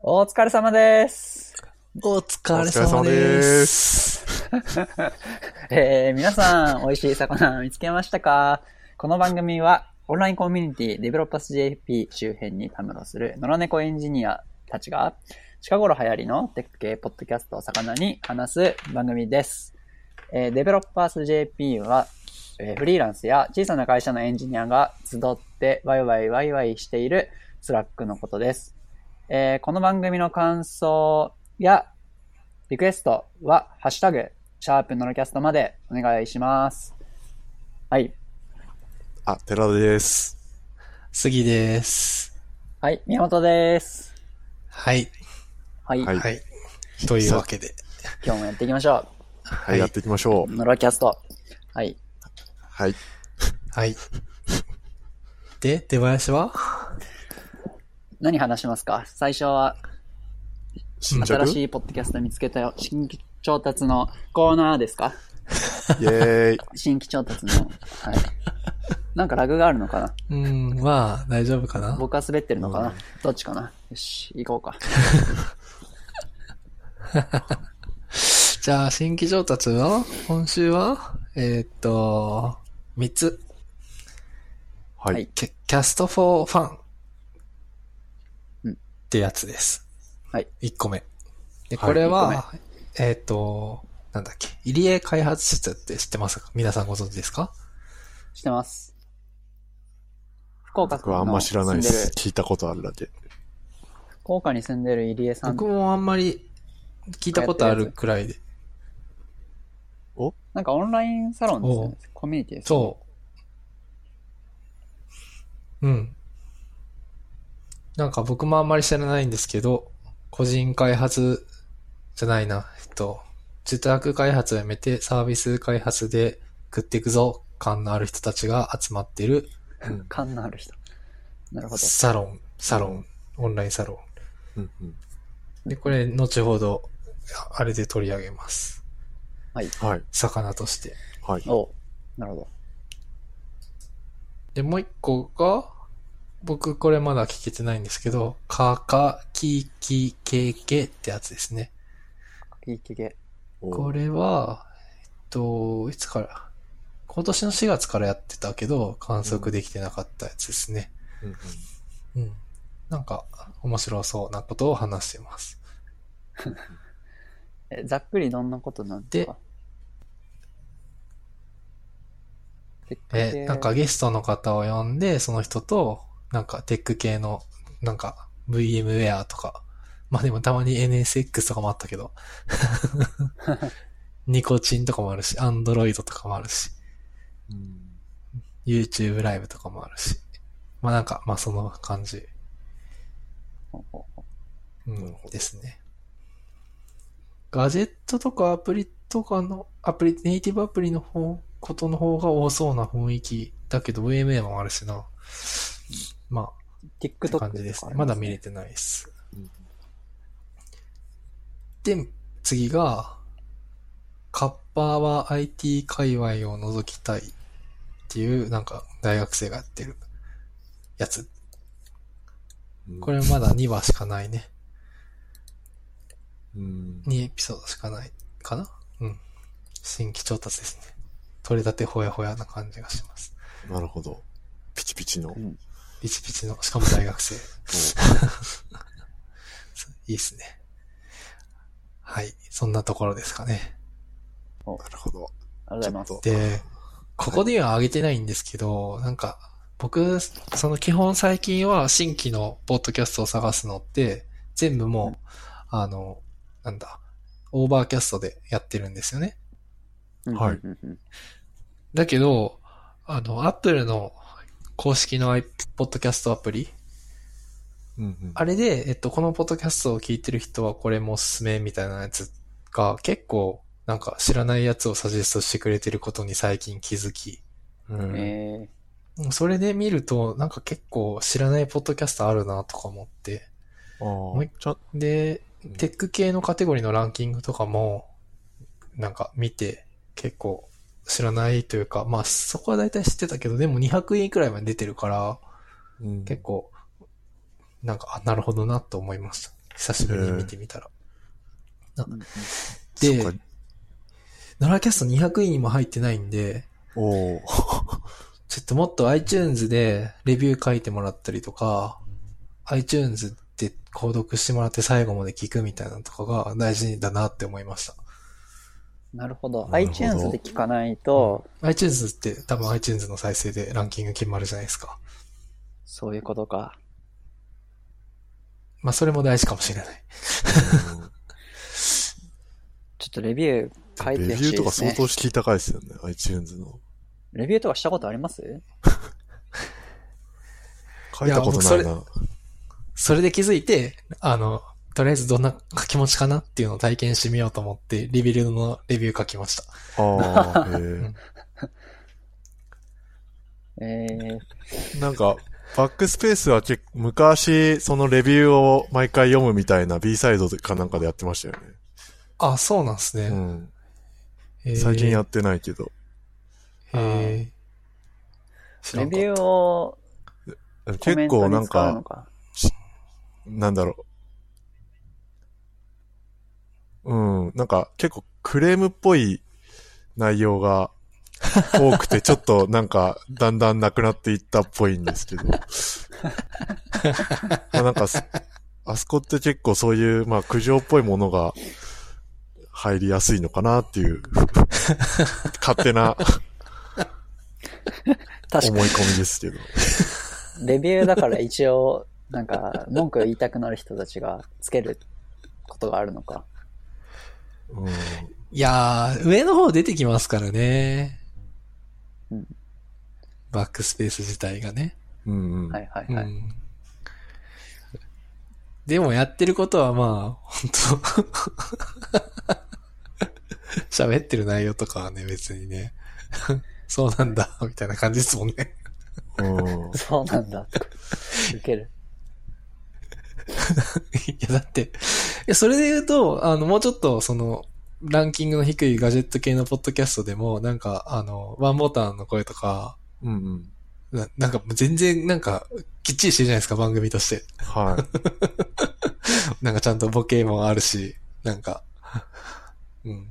お疲れ様です。お疲れ様様で。す。えー、皆さん、美味しい魚見つけましたか？この番組は、オンラインコミュニティデベロッパス JP 周辺にたむろする野良猫エンジニアたちが、近頃流行りのテック系ポッドキャストを魚に話す番組です。えーデベロッパース JP は、えーフリーランスや小さな会社のエンジニアが集ってワイワイワイワイしている Slack のことです。えーこの番組の感想やリクエストは、ハッシュタグ、シャープノロキャストまでお願いします。はい。あ、寺田です。杉です。はい、宮本です。はい。はい。はいはい。というわけで。今日もやっていきましょはい、やっていきましょう。う。ノロキャスト。はい。はい。はい。で、出囃子は？何話しますか？最初は、新しいポッドキャスト見つけたよ。新規調達のコーナーですか？イェーイ。新規調達の。はい。なんかラグがあるのかな？うん、まあ、大丈夫かな？僕は滑ってるのかな？どっちかな？よし、行こうか。じゃあ、新規上達は今週は？えーっと、3つ。ははいい。キャキャストフォーファン。うんってやつです。はい。1個目。で、はいこれは、えーっと、なんだっけ、入江開発室って知ってますか？皆さんご存知ですか？知ってます。福岡僕はあんま知らないで。す聞いたことあるだけ。福岡に住んでる入江さん。僕もあんまり聞いたことあるくらいで。なんかオンラインサロンですよね。コミュニティですよね。そう。うん。なんか僕もあんまり知らないんですけど、個人開発じゃないな、えっと、自宅開発をやめてサービス開発で食っていくぞ感のある人たちが集まってる 感のある人。なるほど。サロン、サロン、オンラインサロうんうん。ン。で、これ後ほど、あれで取り上げます。はい。はい。魚として。はい。おなるほど。で、もう一個が、僕これまだ聞けてないんですけど、かかききけけってやつですね。いいけこれは、えっと、いつから、今年の4月からやってたけど、観測できてなかったやつですね。うんうんうん。なんか、面白そうなことを話してます。えざっくりどんなことなんですか？え、なんかゲストの方を呼んで、その人と、なんかテック系の、なんか VMware とか、まあでもたまに NSX とかもあったけど、ニコチンとかもあるし、Android とかもあるし、うん。YouTube ライブとかもあるし、まあなんか、まあその感じ、ほうんですね。ガジェットとかアプリとかの、アプリ、ネイティブアプリの方、ことの方が多そうな雰囲気だけど、VMA もあるしな。まあ、うって TikTok 感じですね。ますだ見れてないです。うんで、次が、カッパーは IT 界隈を覗きたいっていう、なんか大学生がやってるやつ。うんこれまだ2話しかないね。うん。2エピソードしかないかなうん。新規調達ですね。取れたてほやほやな感じがします。なるほど。ピチピチの。うんピチピチの、しかも大学生。いいっすね。はい。そんなところですかね。なるほど。ありがとうございますで、ここでは上げてないんですけど、なんか、僕、その基本最近は新規のポッドキャストを探すのって、全部もう、あの、なんだ、 Overcast でやってるんですよね。はいうんうんうんだけど、あの、アップルの公式の iPodcast アプリ、うんうん。あれで、えっと、このポッドキャストを聞いてる人はこれもおすすめみたいなやつが結構、なんか知らないやつをサジェストしてくれてることに最近気づき、うん。え。それで見ると、なんか結構知らないポッドキャストあるなとか思って。あもうでうん、テック系のカテゴリーのランキングとかも、なんか見て、結構知らないというか、まあそこは大体知ってたけど、でも200円くらいまで出てるから、うん結構、なんか、あなるほどなと思いました。久しぶりに見てみたら。うんでそっか、ノラキャスト200位にも入ってないんで、おー ちょっともっと iTunes でレビュー書いてもらったりとか、iTunes で購読してもらって最後まで聞くみたいなのとかが大事だなって思いました。なるほど。ほど iTunes で聞かないと、iTunes って多分 iTunes の再生でランキング決まるじゃないですか。そういうことか。まあそれも大事かもしれない。ちょっとレビュー書いてレビューとかほしいですね相。当敷居高いですよね、iTunes の。レビューとかしたことあります？書いたことないいやな。それで気づいて、あの、とりあえずどんな書き持ちかなっていうのを体験してみようと思って、リビルドのレビュー書きました。ああ、へえー、え。なんか、バックスペースは結構昔、そのレビューを毎回読むみたいな B サイドかなんかでやってましたよね。あ、そうなんですね。うん。へー最近やってないけど。へー知らんかレビューを結構なんか。なんだろう。うん。なんか結構クレームっぽい内容が多くて、ちょっとなんかだんだんなくなっていったっぽいんですけど。まあなんかす、あそこって結構そういう、まあ苦情っぽいものが入りやすいのかなっていう、勝手な思い込みですけど。に、レビューだから一応、なんか、文句を言いたくなる人たちがつけることがあるのか。うん。いやー、上の方出てきますからね。うんバックスペース自体がね。うんうん。はいはいはい。うん。でもやってることはまあ、本当 喋ってる内容とかはね、別にね。そうなんだ、みたいな感じですもんね。うんそうなんだ。受ける。いや、だって、いや、それで言うと、あの、もうちょっと、その、ランキングの低いガジェット系のポッドキャストでも、なんか、あの、ワンボタンの声とか、うんうん。ななんか、全然、なんか、きっちりしてるじゃないですか、番組として。はい。なんかちゃんとボケもあるし、なんか、うん。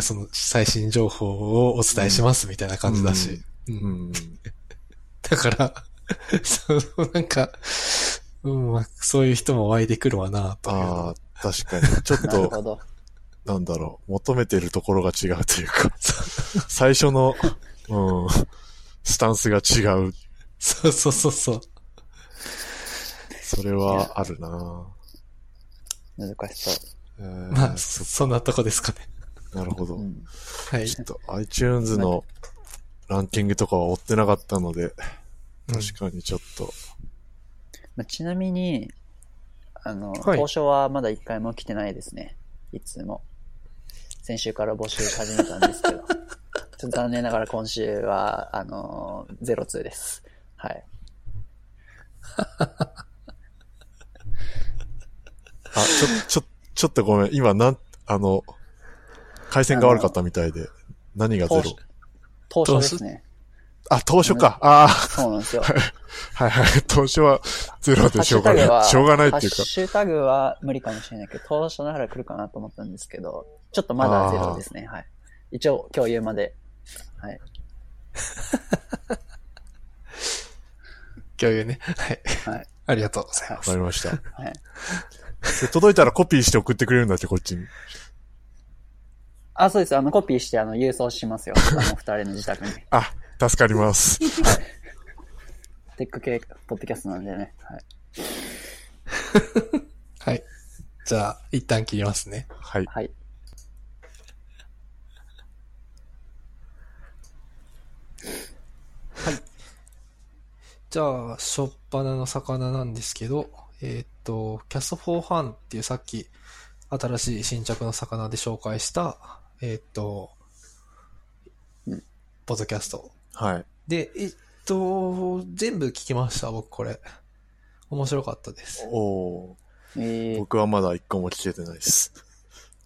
その最新情報をお伝えしますみたいな感じだし。うんうん。だから、そのなんか、うん、まあ、そういう人も湧いてくるわな、という。ああ、確かに。ちょっと、な。なんだろう、求めてるところが違うというか、最初の、うん、スタンスが違う。そうそうそうそう。それはあるな難しそえーまあ、そそんなとこですかね。なるほどう。う。ん。はい。ちょっと iTunes のランキングとかは追ってなかったので、うん確かにちょっと、まあ、ちなみに、あの、はい交渉はまだ一回も来てないですね。いつも。先週から募集始めたんですけど。ちょっと残念ながら今週は、あの、02です。はい。あ、ちょ、ちょ、ちょっとごめん。今、なん、あの、回線が悪かったみたいで、何がゼロ？当初ですね。あ、当初か。あそうなんですよ。あ、はいはい。当初はゼロでしょうがない。しょうがないっていうかハッ。シュタグは無理かもしれないけど、当初なら来るかなと思ったんですけど、ちょっとまだゼロですね。はい。一応、共有まで。はい。共有ね。はい。はい。ありがとうございます。わかりました。はい。で届いたらコピーして送ってくれるんだって、こっちに。あ、そうです。あの、コピーして、あの、郵送しますよ。あの、二人の自宅に。あ、助かります。テック系、ポッドキャストなんでね。はい。はい。じゃあ、一旦切りますね。はい。はい。じゃあ、しょっぱなの魚なんですけど、えーっと、キャストフォーハンっていうさっき、新しい新着の魚で紹介した、えーっとうん、ポッドキャスト。はい。で、えっと、全部聞きました、僕これ。面白かったです。おーえー、僕はまだ一個も聞けてないです。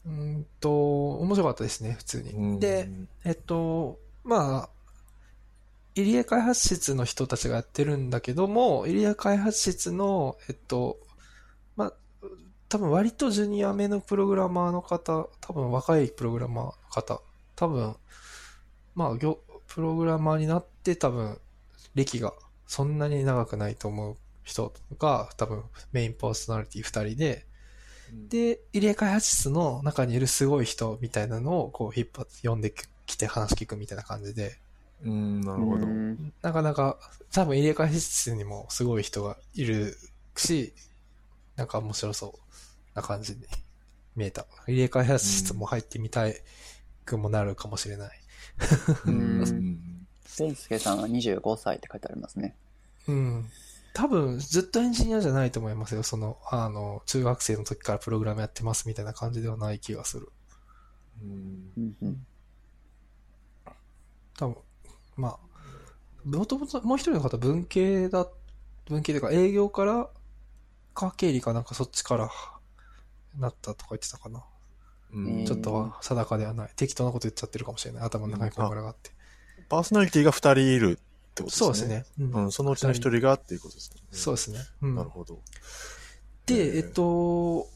うーんと、面白かったですね、普通に。で、えっと、まあ、入江開発室の人たちがやってるんだけども、入江開発室の、えっと、まあ、多分割とジュニア目のプログラマーの方、多分若いプログラマーの方、多分、まあ、業プログラマーになって多分、歴がそんなに長くないと思う人が多分メインパーソナリティ2人で、で、入れ開発室の中にいるすごい人みたいなのをこう引っ張って呼んできて話聞くみたいな感じで、うん、なるほど。うんなかなか多分入れ開発室にもすごい人がいるし、なんか面白そうな感じに見えた。入れ開発室も入ってみたいくもなるかもしれない。ううん。せいすけさん。は25歳って書いてありますね。うん。多分ずっとエンジニアじゃないと思いますよ。その、あの、中学生の時からプログラムやってますみたいな感じではない気がする。うん。多分、まあ、もともともう一人の方文系だ、文系というか営業から、か経理かなん。かそっちからなったとか言ってたかな。うんちょっとは定かではない。適当なこと言っちゃってるかもしれない。頭の中にこんがらがって。パーソナリティが2人いるってことですね。そうですね。うんうん、そのうちの1人がっていうことですね。そうですね。うんなるほど。で、えっと、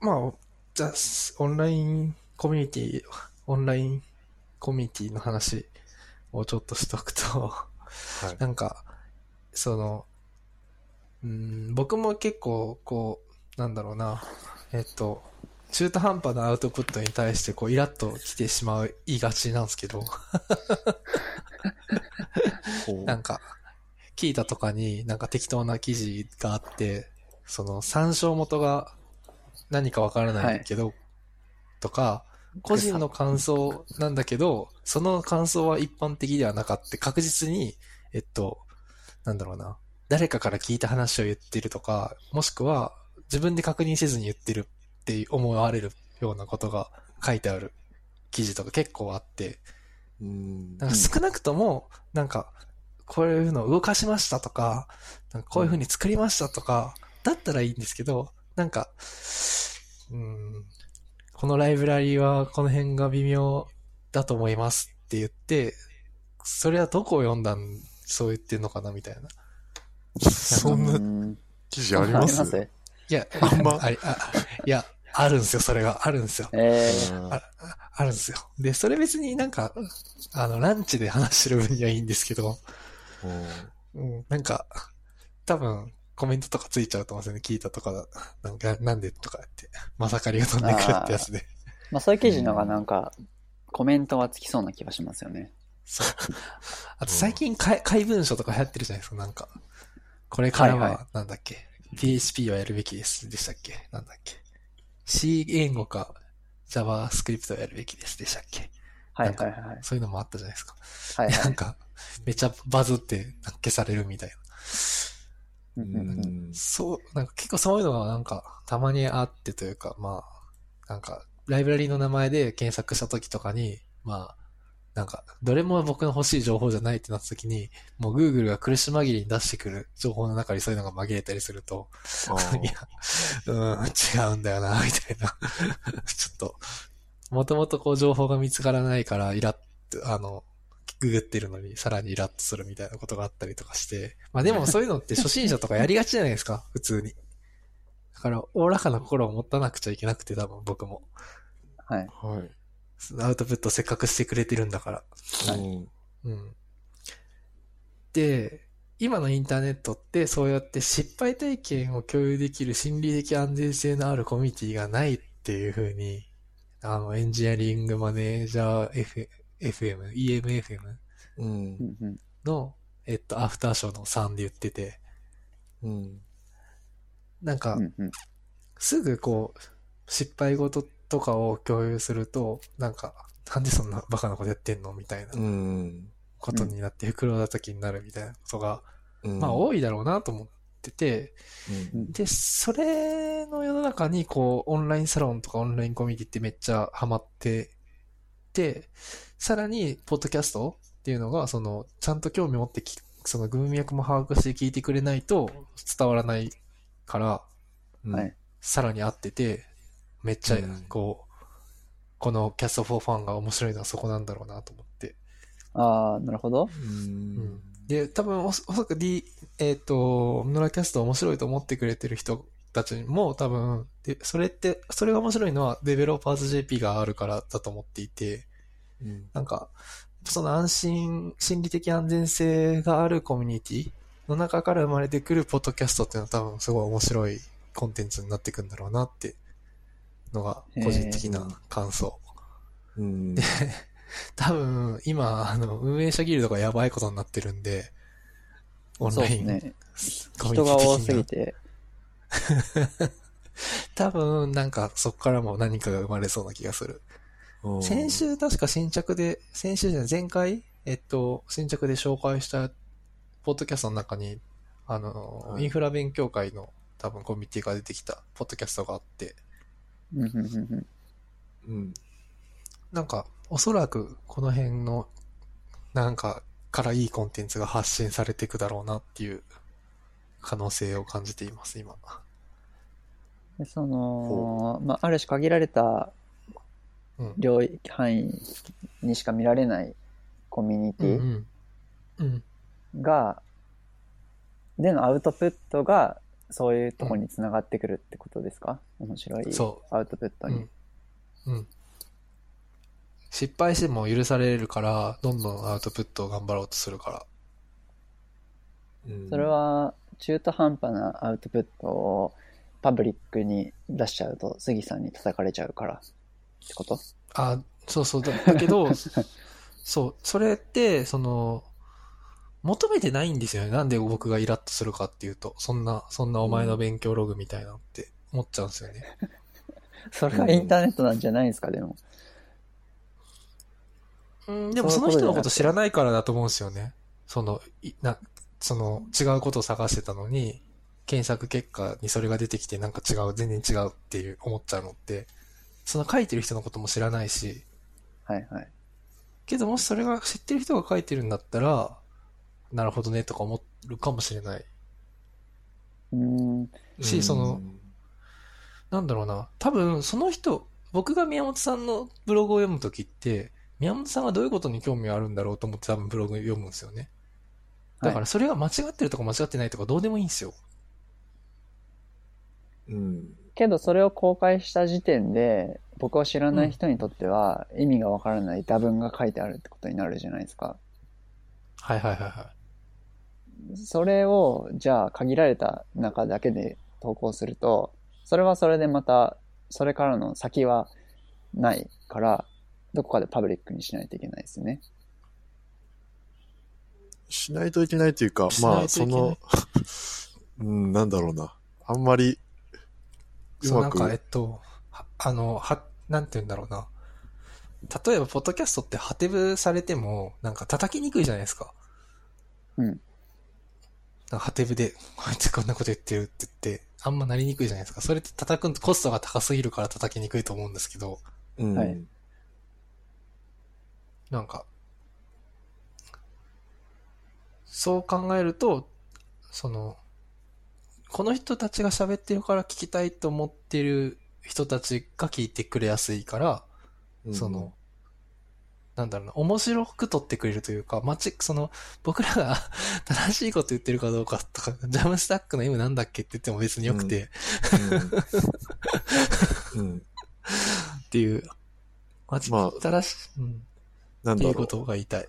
まあ、じゃあ、オンラインコミュニティ、オンラインコミュニティの話をちょっとしとくと、はい。なんか、その、うん、僕も結構、こう、なんだろうな、えっと、中途半端なアウトプットに対して、こう、イラッと来てしまいがちなんですけど、なんか、聞いたとかになんか適当な記事があって、その参照元が何かわからないけど、とか、個人の感想なんだけど、その感想は一般的ではなかった。確実に、えっと、なんだろうな。誰かから聞いた話を言ってるとか、もしくは自分で確認せずに言ってるって思われるようなことが書いてある記事とか結構あって、うん。なんか少なくとも、なんか、こういうのを動かしましたとか、なんかこういう風に作りましたとか、だったらいいんですけど、なんか、うん、このライブラリーはこの辺が微妙だと思いますって言って、それはどこを読んだん、そう言ってんのかなみたいな。そんなうん記事あります？ありますいや、あんま？ありあいや、あるんですよ、それが。あるんですよ。えああるんですよ。で、それ別になんか、あの、ランチで話してる分にはいいんですけど、うん、なんか、多分、コメントとかついちゃうと思うんですよね。聞いたとかだ、なんか、なんでとかって、まさかりが飛んでくるってやつで。ー、まあそういう記事のがなんか、コメントはつきそうな気がしますよね。そう。あと最近、怪怪文書とか流行ってるじゃないですか、なんか。これからはいはは、なんだっけ、PHP はやるべきです。でしたっけ？なんだっけ ?C 言語か JavaScript をやるべきです。でしたっけ？はいはいはい。そういうのもあったじゃないですか。はいはないん。か、めっちゃバズって消されるみたいな。うんそう、なんか結構そういうのがなんかたまにあってというか、まあ、なんかライブラリの名前で検索した時とかに、まあ、なんか、どれも僕の欲しい情報じゃないってなった時に、もう Google が苦し紛れに出してくる情報の中にそういうのが紛れたりすると、いや、うん、違うんだよな、みたいな。ちょっと、もともとこう情報が見つからないから、イラッと、あの、ググってるのにさらにイラッとするみたいなことがあったりとかして。まあでもそういうのって初心者とかやりがちじゃないですか、普通に。だから、おおらかな心を持たなくちゃいけなくて、多分僕も。はい。はい。アウトプットせっかくしてくれてるんだから。うん。うん。で、今のインターネットってそうやって失敗体験を共有できる心理的安全性のあるコミュニティがないっていうふうに、あの、エンジニアリングマネージャー F FM、EMFM うん。の、えっと、アフターショーの3で言ってて、うん。なんかう、んうん。すぐこう、失敗事とかを共有すると、なんか、なんでそんなバカなことやってんのみたいなうんことになって袋叩きになるみたいなことが、うん。まあ多いだろうなと思ってて、うん。で、それの世の中にこう、オンラインサロンとかオンラインコミュニティってめっちゃハマってて、さらに、ポッドキャストっていうのが、その、ちゃんと興味持ってき、その文脈も把握して聞いてくれないと伝わらないから、うん。はい。さらに合ってて、めっちゃうん、こう、このキャスト4ファンが面白いのはそこなんだろうなと思って。ああ、なるほど。うんで、多分おそ、おそらく D、えっ、と、ノラキャスト面白いと思ってくれてる人たちも多分、で、それって、それが面白いのはデベロッパーズ JP があるからだと思っていて、うん。なんか、その安心、心理的安全性があるコミュニティの中から生まれてくるポッドキャストっていうのは多分すごい面白いコンテンツになっていくんだろうなってのが個人的な感想。うん。多分、今、あの、運営者ギルドがやばいことになってるんで、オンライン、ね。人が多すぎて、多分、なんかそこからも何かが生まれそうな気がする。うん先週確か新着で、先週じゃない、前回、えっと、新着で紹介した、ポッドキャストの中に、あの、はいインフラ勉強会の多分コミュニティが出てきたポッドキャストがあって、うんうんうんうんうん。なんか、おそらくこの辺の、なんか、からいいコンテンツが発信されていくだろうなっていう可能性を感じています、今。でその、まあ、ある種限られたうん。領域範囲にしか見られないコミュニティうん、うん。うん。が、でのアウトプットがそういうとこにつながってくるってことですか、面白いそアウトプットに。うん。うん。失敗しても許されるから、どんどんアウトプットを頑張ろうとするから。うんそれ、は中途半端なアウトプットをパブリックに出しちゃうと杉さんに叩かれちゃうからってこと？あ、そうそう。だだけど、そう、それって、その、求めてないんですよね。なんで僕がイラッとするかっていうと、そんな、そんなお前の勉強ログみたいなのって思っちゃうんですよね。それがインターネットなんじゃないですか、でも。うん、でもその人のこと知らないからだと思うんですよね。その、いな、その、違うことを探してたのに、検索結果にそれが出てきてなんか違う、全然違うっていう思っちゃうのって、その書いてる人のことも知らないし、はいはい。けどもしそれが知ってる人が書いてるんだったら、なるほどねとか思るかもしれない。うーん。し、その、なんだろうな、多分その人、僕が宮本さんのブログを読むときって、宮本さんがどういうことに興味があるんだろうと思って多分ブログ読むんですよね。だからそれが間違ってるとか間違ってないとかどうでもいいんですよ。うん。けどそれを公開した時点で僕を知らない人にとっては意味がわからない打文が書いてあるってことになるじゃないですか。はいはいはいはい。それをじゃあ限られた中だけで投稿するとそれはそれでまたそれからの先はないからどこかでパブリックにしないといけないですよね。しないといけないというか、まあ、その、うん、なんだろうな。あんまり、うそう、なんか、えっと、はあの、は、なんて言うんだろうな。例えば、ポッドキャストってハテブされても、なんか叩きにくいじゃないですか。うん。なんかハテブで、こいつこんなこと言ってるって言って、あんまなりにくいじゃないですか。それって叩くコストが高すぎるから叩きにくいと思うんですけど、うん。はいなんか、そう考えると、その、この人たちが喋ってるから聞きたいと思ってる人たちが聞いてくれやすいから、うんその、なんだろうな、面白く撮ってくれるというか、まち、その、僕らが 正しいこと言ってるかどうかとか、ジャムスタックの M なんだっけって言っても別によくて、うん。うん。っていう、まち、まあ正し、うん、っていうこなんだろう。とが言いたい。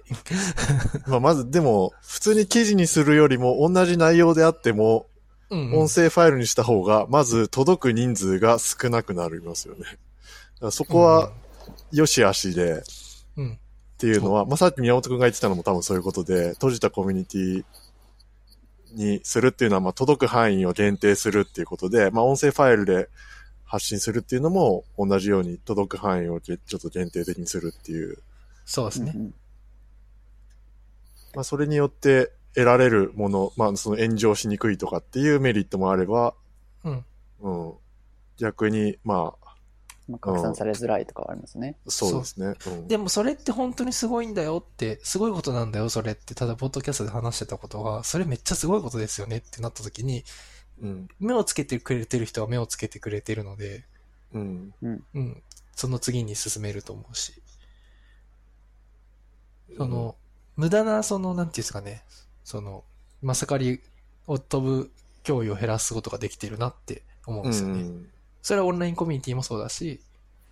まあ、まず、でも、普通に記事にするよりも、同じ内容であっても、うん、うん音声ファイルにした方が、まず届く人数が少なくなりますよね。だからそこは、、良し悪しで、うん、うんっていうのは、まあ、さっき宮本くんが言ってたのも多分そういうことで、閉じたコミュニティにするっていうのは、まあ、届く範囲を限定するっていうことで、まあ、音声ファイルで発信するっていうのも、同じように届く範囲をげちょっと限定的にするっていう、そうですね。うんうんまあ、それによって得られるもの、まあ、その炎上しにくいとかっていうメリットもあれば、うん。うん。逆に、まあ、まあ、拡散されづらいとかはありますね。そうですね。うんでもそれって本当にすごいんだよって、すごいことなんだよ、それって、ただ、ポッドキャストで話してたことが、それめっちゃすごいことですよねってなった時に、うん。目をつけてくれてる人は目をつけてくれてるので、うん。うん。その次に進めると思うし。その、無駄な、その、なんていうんですかね、その、まさかりを飛ぶ脅威を減らすことができてるなって思うんうですよね。ん。それはオンラインコミュニティもそうだし、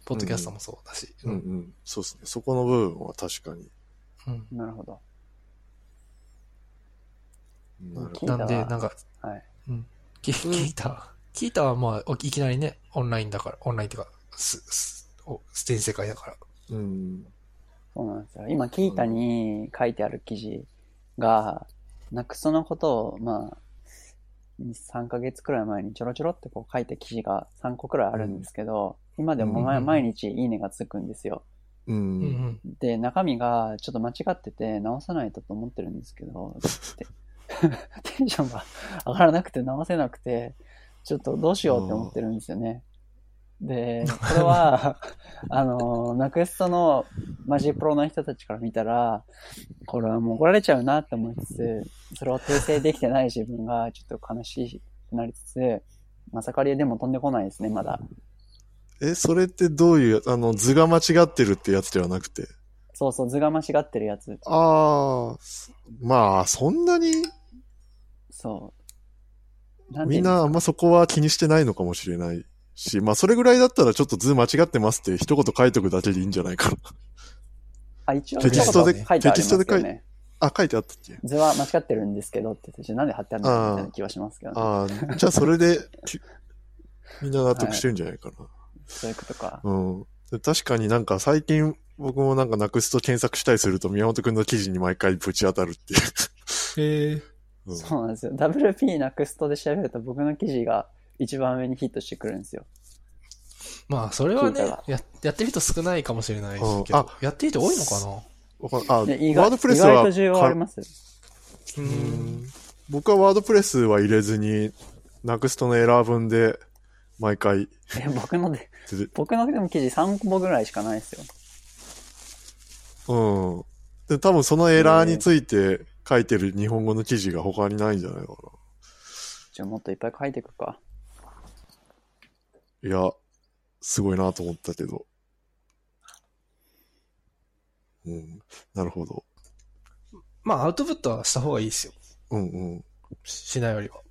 ポッドキャストもそうだし。うんうん。そうですね。そこの部分は確かに。うんなるほど。なんで、なんか、はい。キ聞いた。聞いたはまあ、おいきなりね、オンラインだから、オンラインっていうか、す、す、お全世界だから。ど。うん。そうなんですよ。今、キータに書いてある記事が、ナクソのことを、まあ、3ヶ月くらい前にちょろちょろってこう書いた記事が3個くらいあるんですけど、今でも毎うん毎日いいねがつくんですよ。う。うんんで、中身がちょっと間違ってて直さないとと思ってるんですけど、て テンションが上がらなくて直せなくて、ちょっとどうしようって思ってるんですよね。で、これは、あの、ナクストのマジプロの人たちから見たら、これはもう怒られちゃうなって思いつつ、それを訂正できてない自分がちょっと悲しくなりつつ、まさかりでも飛んでこないですね、まだ。え、それってどういう、あの、図が間違ってるってやつではなくて？そうそう、図が間違ってるやつ。ああ、まあ、そんなに、そう。みうんなあんまそこは気にしてないのかもしれないし、まあ、それぐらいだったらちょっと図間違ってますって一言書いとくだけでいいんじゃないかな。あ、一応テキストで一言書いてありますテキストで書いよね。あ、書いてあったっけ？図は間違ってるんですけどってなんで貼ってあるのかみたいな気はしますけどね。ああ、じゃあそれで、きみんな納得してるんじゃないかな。そういうことか。うん。で確かになんか最近僕もなんかなくすと検索したりすると宮本くんの記事に毎回ぶち当たるっていう。へえ。うんそうなんですよ。WP なくすとで調べると僕の記事が一番上にヒットしてくるんですよ。まあ、それはね聞いたら、や、やってる人少ないかもしれないうんけどあ、やってる人多いのかな？わかんあ、で意外ワードプレスは意外と需要あります。ううんん僕はワードプレスは入れずに、なくすとのエラー文で毎回え、僕ので、出て、僕のでも記事3個ぐらいしかないですよ。うん。で、多分そのエラーについて書いてる日本語の記事が他にないんじゃないのかじゃあもっといっぱい書いていくか。な。いや、すごいなと思ったけど。うん。なるほど。まあ、アウトプットはした方がいいですよ。うんうん。ししないよりは。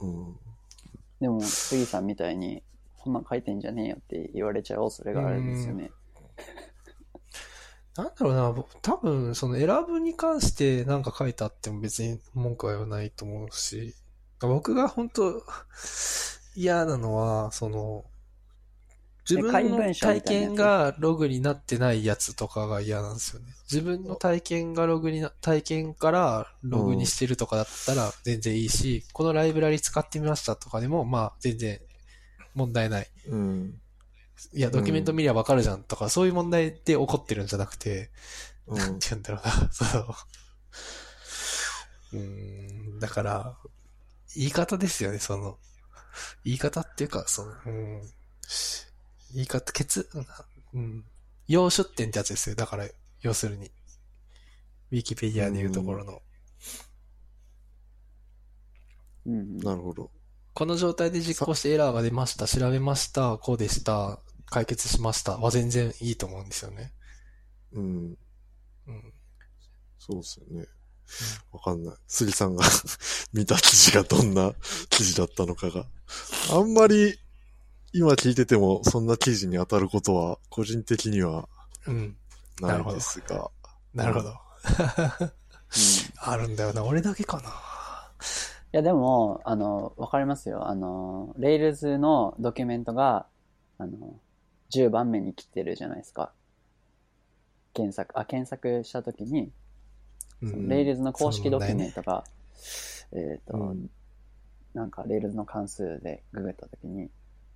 うん。でも、杉さんみたいに、こんなん書いてんじゃねえよって言われちゃう恐れがあるんですよね。なんだろうな、ぼ多分、その選ぶに関してなんか書いてあっても別に文句は言わないと思うし、僕が本当嫌なのは、その、自分の体験がログになってないやつとかが嫌なんですよね。自分の体験がログにな、体験からログにしてるとかだったら全然いいし、このライブラリ使ってみましたとかでも、まあ全然問題ない。うん。いや、ドキュメント見りゃわかるじゃんとか、そういう問題で起こってるんじゃなくて、うんなんて言うんだろうな、そう。うーん、だから、言い方ですよね、その、言い方っていうか、その、うん、し言い方、ケツ、うん、要出典ってやつですよ。だから、要するに。ウィキペディアでいうところの。うん。なるほど。この状態で実行してエラーが出ました、調べました、こうでした、解決しましたは全然いいと思うんですよね。うん。うん。そうですよね。わかんない。杉さんが 見た記事がどんな記事だったのかが。あんまり今聞いててもそんな記事に当たることは個人的にはうん。ないですが。なるほど。うん あるんだよな。俺だけかな。いや、でも、あの、わかりますよ。あの、Rails のドキュメントが、あの、10番目に来てるじゃないですか。検索、あ、検索したときに、うそのん Rails の公式ドキュメント。トが、えっ、と、うんなんか Rails の関数でググったときに、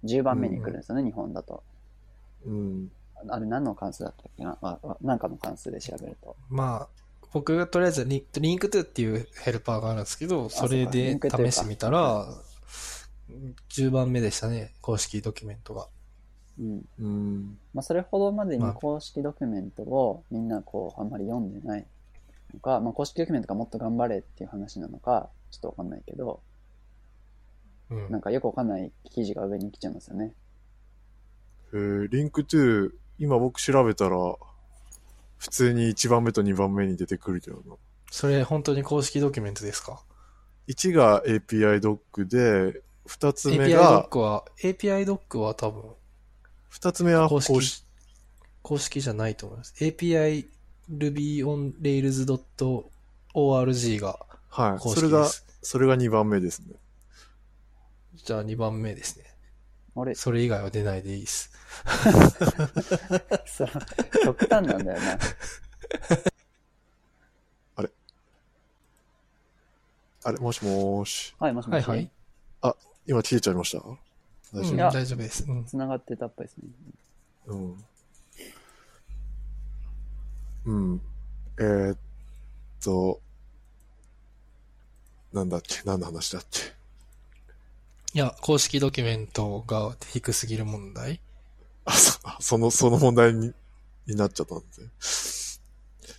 10番目に来るんですよね、日本だと。うん。あれ何の関数だったっけな？ああなんかの関数で調べると。まあ、僕がとりあえずリン link to っていうヘルパーがあるんですけど、それで試してみたら、10番目でしたね、公式ドキュメントが。うん。うん。まあ、それほどまでにまあ公式ドキュメントをみんなこう、あんまり読んでないのか、まあ、公式ドキュメントがもっと頑張れっていう話なのか、ちょっとわかんないけど、うんなんかよくわかんない記事が上に来ちゃいますよね。えー、 link to 今僕調べたら、普通に1番目と2番目に出てくるけどな。それ本当に公式ドキュメントですか？1が API Dock で、二つ目 API ドッが、クは、API ドックは多分、二つ目は公式公式。公式じゃないと思います。API Ruby on Rails.org がはい。公それが、式です。それが2番目ですね。じゃあ2番目ですね。あれ、それ以外は出ないでいいです。そう、極端なんだよな。あれ、もしもーし。はい、もしもし。はいはい。今切れちゃいました？大うん、丈夫、大丈夫です。うん。繋がってたっぽいですね。うん。うん。えーっと、なんだっけ？何の話だっけ？いや、公式ドキュメントが低すぎる問題。あ、そあその、その問題に、になっちゃったんで。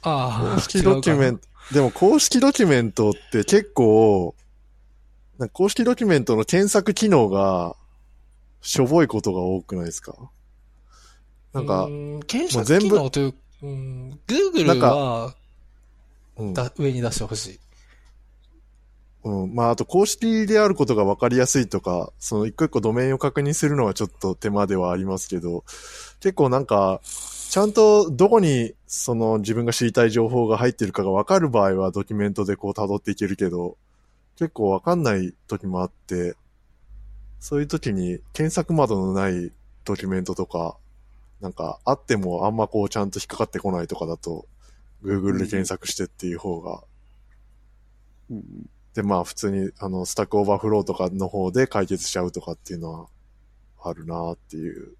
ああ、公式ドキュメント。ト、でも公式ドキュメントって結構、なんか公式ドキュメントの検索機能が、しょぼいことが多くないですか？なんかん検索機能という、うん、Google かはうん。だ上に出してほしい。うん。まあ、あと公式であることが分かりやすいとか、その一個一個ドメインを確認するのはちょっと手間ではありますけど、結構なんか、ちゃんとどこにその自分が知りたい情報が入ってるかが分かる場合はドキュメントでこう辿っていけるけど、結構分かんない時もあって、そういう時に検索窓のないドキュメントとか、なんかあってもあんまこうちゃんと引っかかってこないとかだと、Google で検索してっていう方が。で、まあ普通に、あの、 Stack Overflow とかの方で解決しちゃうとかっていうのはあるなっていう。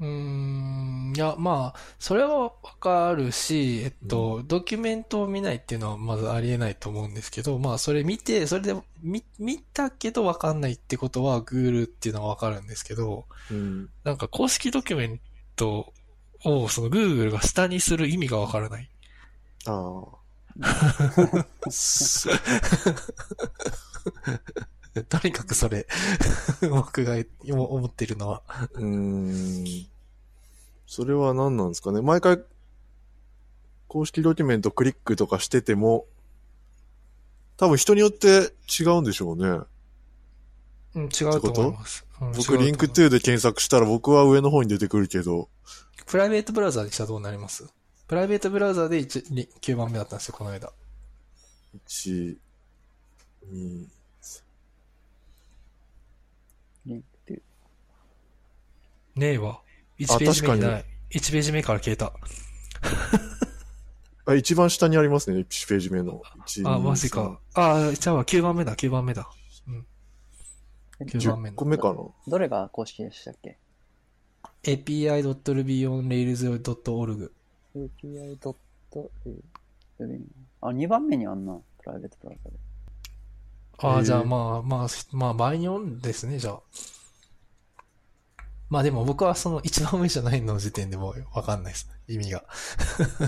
うーん、いや、まあ、それはわかるし、えっと、ドキュメントを見ないっていうのはまずありえないと思うんですけど、まあ、それ見て、それで見、見たけどわかんないってことは Google っていうのはわかるんですけど、うん。なんか公式ドキュメントをその Google が下にする意味がわからない。ああ。そ とにかくそれ、僕が思ってるのは。うーん。それは何なんですかね。毎回、公式ドキュメントクリックとかしてても、多分人によって違うんでしょうね。うん、違うと思います。うん僕、リンク2で検索したら僕は上の方に出てくるけど、プライベートブラウザーでしたらどうなります？プライベートブラウザーで1 9番目だったんですよ、この間。1、2、リンクトゥねえわ。1ページ目にない。1ページ目から消えた。あ、一番下にありますね、1ページ目の。1あ、マジか。。あ、じゃあ9番目だ、9番目だ。うん。9番目10の個。目かな？どれが公式でしたっけ？api.rubyonrails.org。API. あ、2番目にあんな、プライベートブラウザで。ああ、じゃあまあまあ、まあ、場合によるんですね、じゃあ。まあでも僕はその一番上じゃないの時点でもうわかんないです。意味が。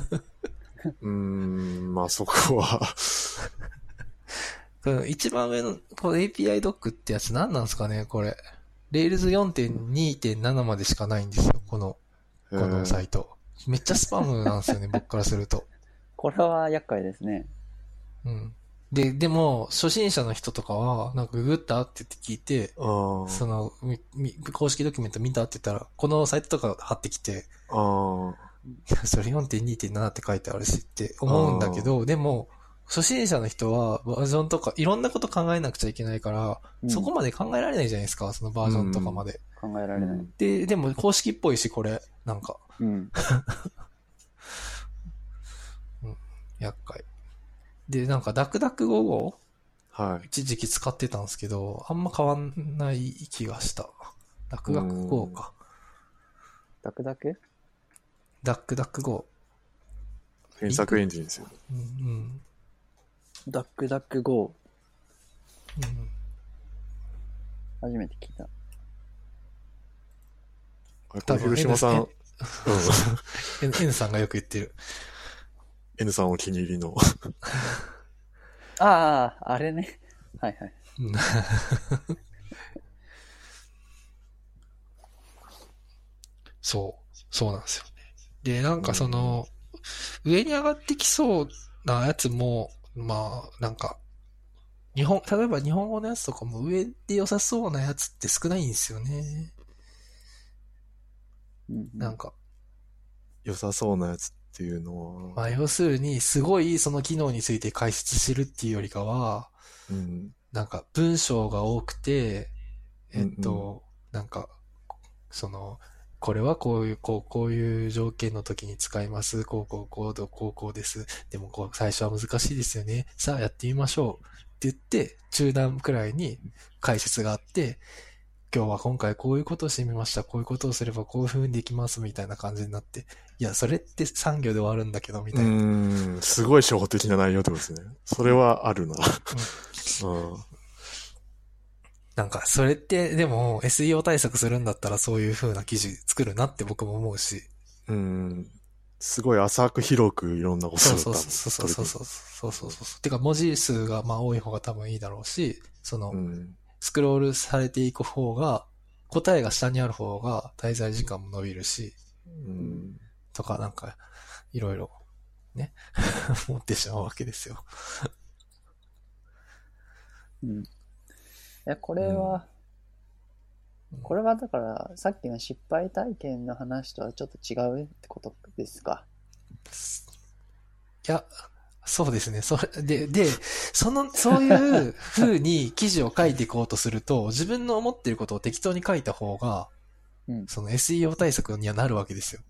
うーん、まあそこは。この一番上のこの API ドックってやつ何なんですかね、これ。Rails 4.2.7までしかないんですよ、この、このサイト。めっちゃスパムなんですよね、僕からすると。これは厄介ですね。うん。で、でも、初心者の人とかは、なんかググったって言って聞いて、ああ。その、みみ公式ドキュメント見たって言ったら、このサイトとか貼ってきて、それ4.2.7って書いてあるしって思うんだけど、でも、初心者の人はバージョンとかいろんなこと考えなくちゃいけないから、うんそこまで考えられないじゃないですか、そのバージョンとかまで。考えられない。で、でも公式っぽいし、これ、なんか、うん。厄介。で、なんか、ダクダク5号はい。一時期使ってたんですけど、あんま変わんない気がした。ダクダク5か。ダクダク？ダックダック5。検索エンジンですよ。うん、うん。ダックダック GO。うん初めて聞いた。あこれ広島さん、うん。N, N さんがよく言ってる。N さんお気に入りの。ああ、あれね。はいはい。うんそう、そうなんですよね。で、なんかその、上に上がってきそうなやつも、まあ、なんか、日本、例えば日本語のやつとかも上で良さそうなやつって少ないんですよね。うんなんか、良さそうなやつっていうのは。まあ要するに、すごいその機能について解説してるっていうよりかは、うん。なんか文章が多くて、えっと、うんなんか、その、これはこういう、こう、こういう条件の時に使います。こう、こう、こう、こう、こうです。でも、こう、最初は難しいですよね。さあ、やってみましょう。って言って、中段くらいに解説があって、今日は今回こういうことをしてみました。こういうことをすればこういう風にできます。みたいな感じになって。いや、それって産業で終わるんだけど、みたういな。ーん、すごい初歩的な内容ってことですね。それはあるな。うん。なんか、それって、でも、SEO 対策するんだったらそういう風な記事作るなって僕も思うし。うん。すごい浅く広くいろんなことそうをそうそうそうそうそうそうそうそう。てか、文字数がまあ多い方が多分いいだろうし、そのう、ん。スクロールされていく方が、答えが下にある方が滞在時間も伸びるし、うん。とかなんか、いろいろ、ね、思ってしまうわけですよ。うん。え、これは、これはだから、さっきの失敗体験の話とはちょっと違うってことですか？いや、そうですね。それ、で、で、その、そういう 風に記事を書いていこうとすると、自分の思ってることを適当に書いた方が、うん。その SEO 対策にはなるわけですよ。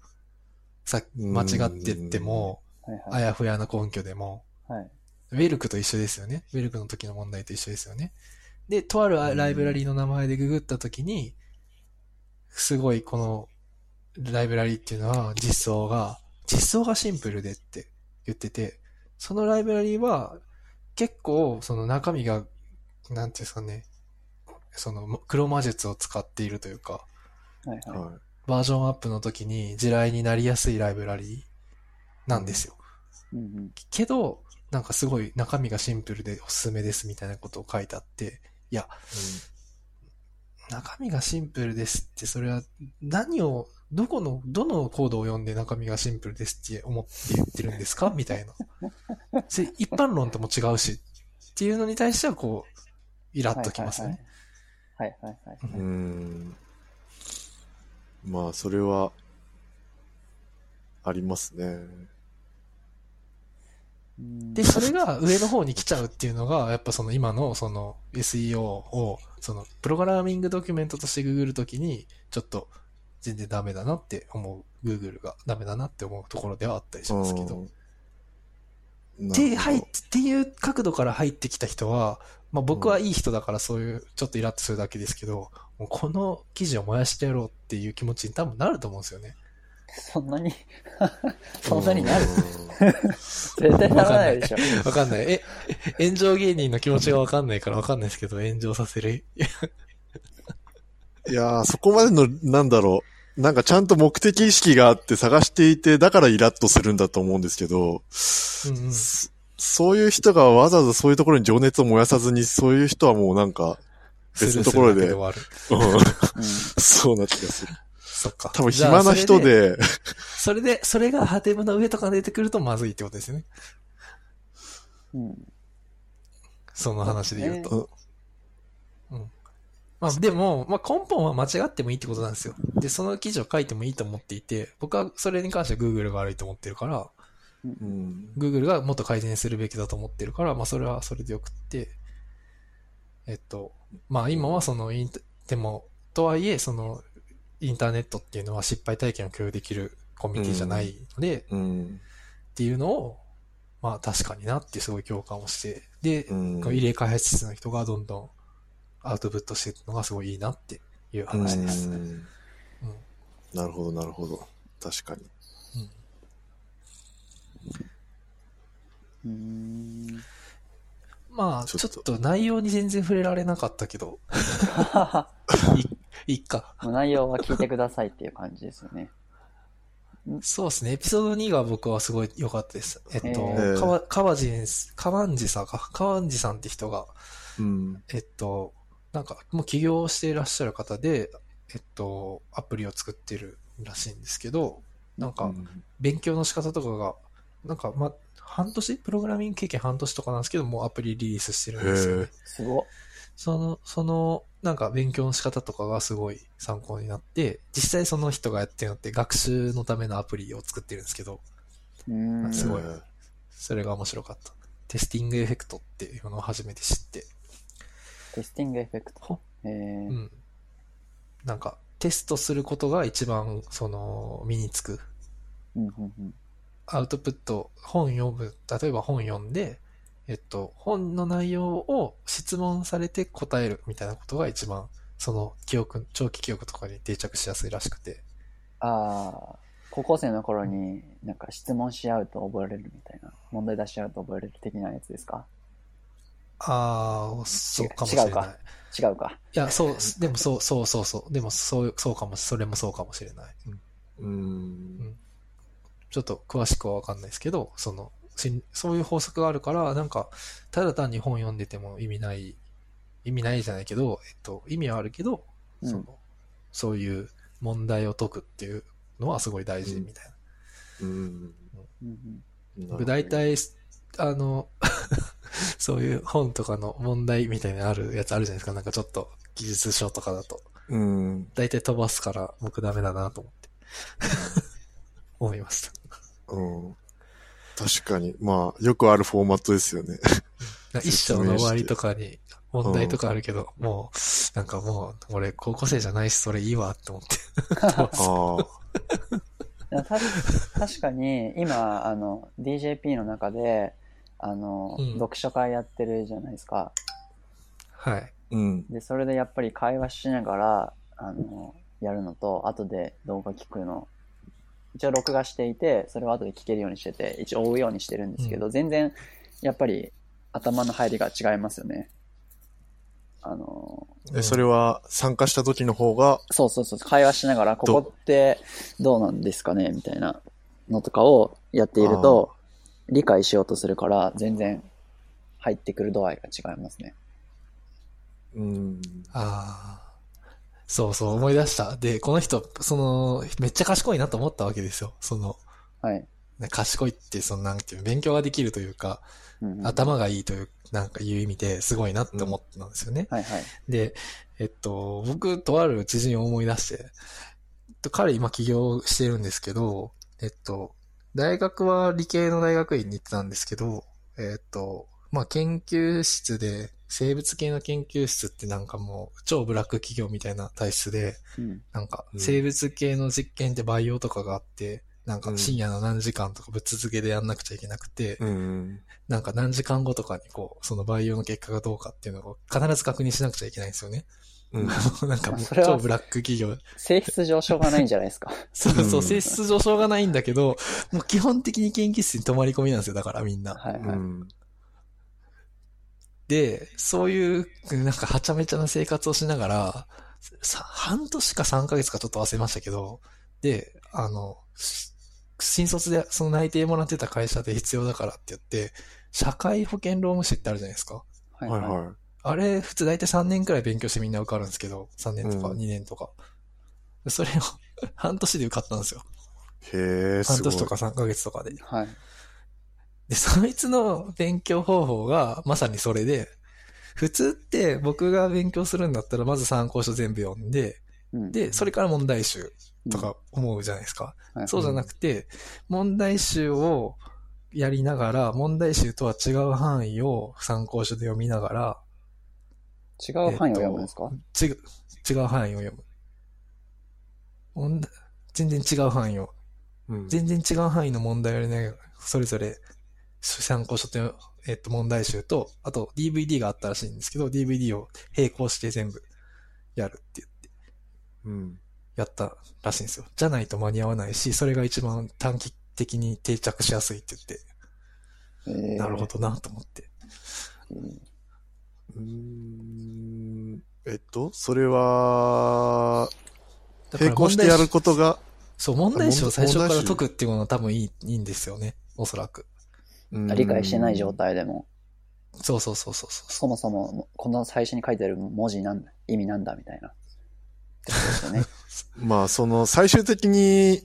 さ間違ってっても、はいはい。あやふやな根拠でも、はい。ウェルクと一緒ですよね。ウェルクの時の問題と一緒ですよね。で、とあるライブラリの名前でググった時に、すごいこのライブラリっていうのは実装が、実装がシンプルでって言ってて、そのライブラリは結構その中身が、なんていうんですかね、その黒魔術を使っているというか、はいはい。はバージョンアップの時に地雷になりやすいライブラリなんですよ。うんうん。けど、なんかすごい中身がシンプルでおすすめですみたいなことを書いてあって、いや、中身がシンプルですって、それは何を、どこの、どのコードを読んで中身がシンプルですって思って言ってるんですか？みたいな。それ一般論とも違うし、っていうのに対してはこう、イラッときますね。はいはいはい。い。うん。まあ、それは、ありますね。うんで、それが上の方に来ちゃうっていうのが、やっぱその今のその SEO を、そのプログラミングドキュメントとしてググるときに、ちょっと全然ダメだなって思う、Google がダメだなって思うところではあったりしますけど。うんで、入っなるっていう角度から入ってきた人は、まあ僕はいい人だからそういうちょっとイラッとするだけですけど、もうこの記事を燃やしてやろうっていう気持ちに多分なると思うんですよね。そんなに、そんなになる？うん絶対ならないでしょ。わかんない。え、炎上芸人の気持ちがわかんないからわかんないですけど、炎上させる。いやー、そこまでの、なんだろう。なんかちゃんと目的意識があって探していて、だからイラッとするんだと思うんですけど、うんうん。そそういう人がわざわざそういうところに情熱を燃やさずに、そういう人はもうなんか、別のところで そうな気がする。そっか。多分暇な人。で、それで、それがハテブの上とか出てくるとまずいってことですね。うん。その話で言うと。うんうん。まあでも、まあ根本は間違ってもいいってことなんですよ。で、その記事を書いてもいいと思っていて、僕はそれに関しては Google が悪いと思ってるから、うん、Google がもっと改善するべきだと思ってるから、まあそれはそれでよくって、えっと、まあ今はそのインタ、でも、とはいえ、その、インターネットっていうのは失敗体験を共有できるコミュニティじゃないので、うん、っていうのを、まあ確かになってすごい共感をして、で、うん。入れ開発室の人がどんどんアウトプットしていくのがすごいいいなっていう話です。うんうんなるほど、なるほど。確かに。うーん。まあ、ちょっと内容に全然触れられなかったけど、いいっか。内容は聞いてくださいっていう感じですよね。そうですね。エピソード2が僕はすごい良かったです。えっと、えー川、川地です、川地さんか。川地さんって人が、うん。えっと、なんか、もう起業していらっしゃる方で、えっと、アプリを作ってるらしいんですけど、なんか、うん勉強の仕方とかが、なんか、ま、半年？プログラミング経験半年とかなんですけど、もうアプリリリースしてるんですよね。すごっ。その、その、なんか勉強の仕方とかがすごい参考になって、実際その人がやってるのって学習のためのアプリを作ってるんですけど。すごいそれが面白かった。testing effect っていうのを初めて知って、 testing effect？ほえーうん。なんか、テストすることが一番、その、身につく。うんうんうんアウトプット、本読む、例えば本読んで、えっと、本の内容を質問されて答えるみたいなことが一番、その記憶、長期記憶とかに定着しやすいらしくて。ああ、高校生の頃になんか質問し合うと覚えれるみたいな、問題出し合うと覚えれる的なやつですか？ああ、そうかもしれない。違うか違うか。いや、そう、でもそう、そうそうそう。でもそう、そうかも、それもそうかもしれない。うんうん。ちょっと詳しくはわかんないですけど、その、しそういう法則があるから、なんか、ただ単に本読んでても意味ない、意味ないじゃないけど、えっと、意味はあるけど、うんその、そういう問題を解くっていうのはすごい大事みたいな。うん。大体、あの、そういう本とかの問題みたいなのあるやつあるじゃないですか。なんかちょっと技術書とかだと。うん。大体飛ばすから僕ダメだなと思って。思いました。うん。確かに。まあ、よくあるフォーマットですよね。一章の終わりとかに問題とかあるけど、もう、なんかもう、俺高校生じゃないし、それいいわって思って。あ確かに今あの DJP の中であの、うん読書会やってるじゃないですかはい。うん。でそれでやっぱり会話しながらあのやるのと後で動画聞くの一応録画していてそれを後で聞けるようにしてて一応追うようにしてるんですけど、全然やっぱり頭の入りが違いますよね。あのえ、それは参加した時の方が、そうそうそう、会話しながら、ここってどうなんですかね？みたいなのとかをやっていると、理解しようとするから、全然入ってくる度合いが違いますね。うん。ああ。そうそう、思い出した。で、この人、その、めっちゃ賢いなと思ったわけですよ。その、はい。ね賢いって、その、なんていうの、勉強ができるというか、うんうん頭がいいという、なんかいう意味ですごいなって思ったんですよね。はいはい。で、えっと、僕、とある知人を思い出して、えっと彼今起業してるんですけど、えっと、大学は理系の大学院に行ってたんですけど、えっと、まあ、研究室で、生物系の研究室ってなんかもう超ブラック企業みたいな体質で、うん。なんかうん生物系の実験って培養とかがあって、なんか深夜の何時間とかぶっ続けでやんなくちゃいけなくて、うん。なんか何時間後とかにこう、その培養の結果がどうかっていうのを必ず確認しなくちゃいけないんですよね。うん。なんかもうそれは超ブラック企業。性質上しょうがないんじゃないですか。そうそうう、ん性質上しょうがないんだけど、もう基本的に研究室に泊まり込みなんですよ、だからみんな。はいはい。うん。で、そういう、なんかはちゃめちゃな生活をしながら、さ半年か3ヶ月かちょっと忘れましたけど、で、あの、し新卒でその内定もらってた会社で必要だからって言って、社会保険労務士ってあるじゃないですか。はいはいはあれ、普通大体3年くらい勉強してみんな受かるんですけど、3年とかうん2年とか。それを 半年で受かったんですよ。い。へえ、すごい。半年とか3ヶ月とかで。はい。で、そいつの勉強方法がまさにそれで、普通って僕が勉強するんだったらまず参考書全部読んで、うん、で、それから問題集とか思うじゃないですか。はいそうじゃなくて、問題集をやりながら、問題集とは違う範囲を参考書で読みながら、違う範囲を読むんですか、違う、違う範囲を読む。問題全然違う範囲を。うん。全然違う範囲の問題をやりながら、それぞれ、参考書と、えっと、問題集と、あと DVD があったらしいんですけど、DVD を並行して全部やるって言って、うん。やったらしいんですよ。じゃないと間に合わないし、それが一番短期的に定着しやすいって言って、えーなるほどなと思って。うんうーんえっと、それは、並行してやることが、そう、問題集を最初から解くっていうのは多分いい、いいんですよね。おそらく。理解してない状態でも、そうそうそうそうそう。そもそもこの最初に書いてある文字なんだ、意味なんだみたいな。ね。まあ、その、最終的に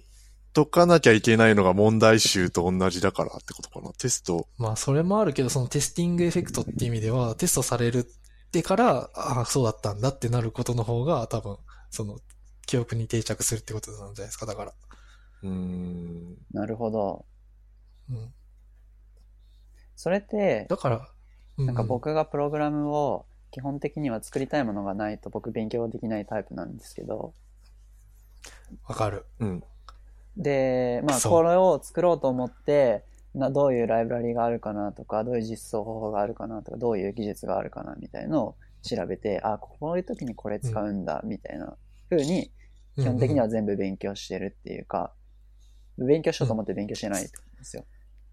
解かなきゃいけないのが問題集と同じだからってことかな。テスト。まあ、それもあるけど、そのテスティングエフェクトって意味では、テストされるってから、ああ、そうだったんだってなることの方が、多分、その、記憶に定着するってことなんじゃないですか、だから。うーん。なるほど。うん。それって、だから、うなんか、僕がプログラムを基本的には作りたいものがないと僕勉強できないタイプなんですけど、わかる。うん。で、まあ、これを作ろうと思って、などういうライブラリがあるかなとか、どういう実装方法があるかなとか、どういう技術があるかなみたいのを調べて、あ、こういう時にこれ使うんだ、みたいな風に、基本的には全部勉強してるっていうか、勉強しようと思って勉強してないってことですよ。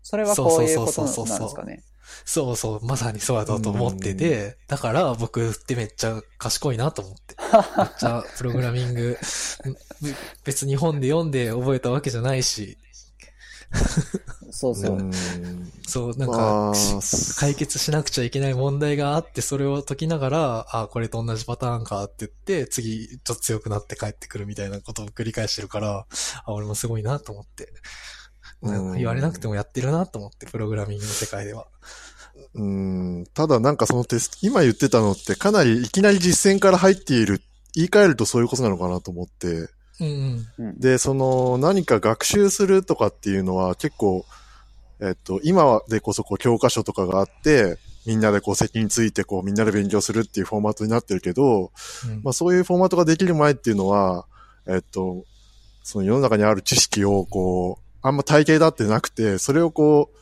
それはこういうことなんですかね。そうそう、まさにそうだと思ってて、だから僕ってめっちゃ賢いなと思って。めっちゃプログラミング、べ別に本で読んで覚えたわけじゃないし、そうそうう。んそう、なんまか解決しなくちゃいけない問題があって、それを解きながら、あ、これと同じパターンかって言って、次、ちょっと強くなって帰ってくるみたいなことを繰り返してるから、あ、俺もすごいなと思って。言われなくてもやってるなと思って、プログラミングの世界では。うん。ただなんかそのテスト、今言ってたのってかなりいきなり実践から入っている。言い換えるとそういうことなのかなと思って。うんうん。で、その何か学習するとかっていうのは結構、えっと、今でこそこう教科書とかがあって、みんなでこう席についてこうみんなで勉強するっていうフォーマットになってるけど、うん。まあそういうフォーマットができる前っていうのは、えっと、その世の中にある知識をこう、あんま体系だってなくて、それをこう、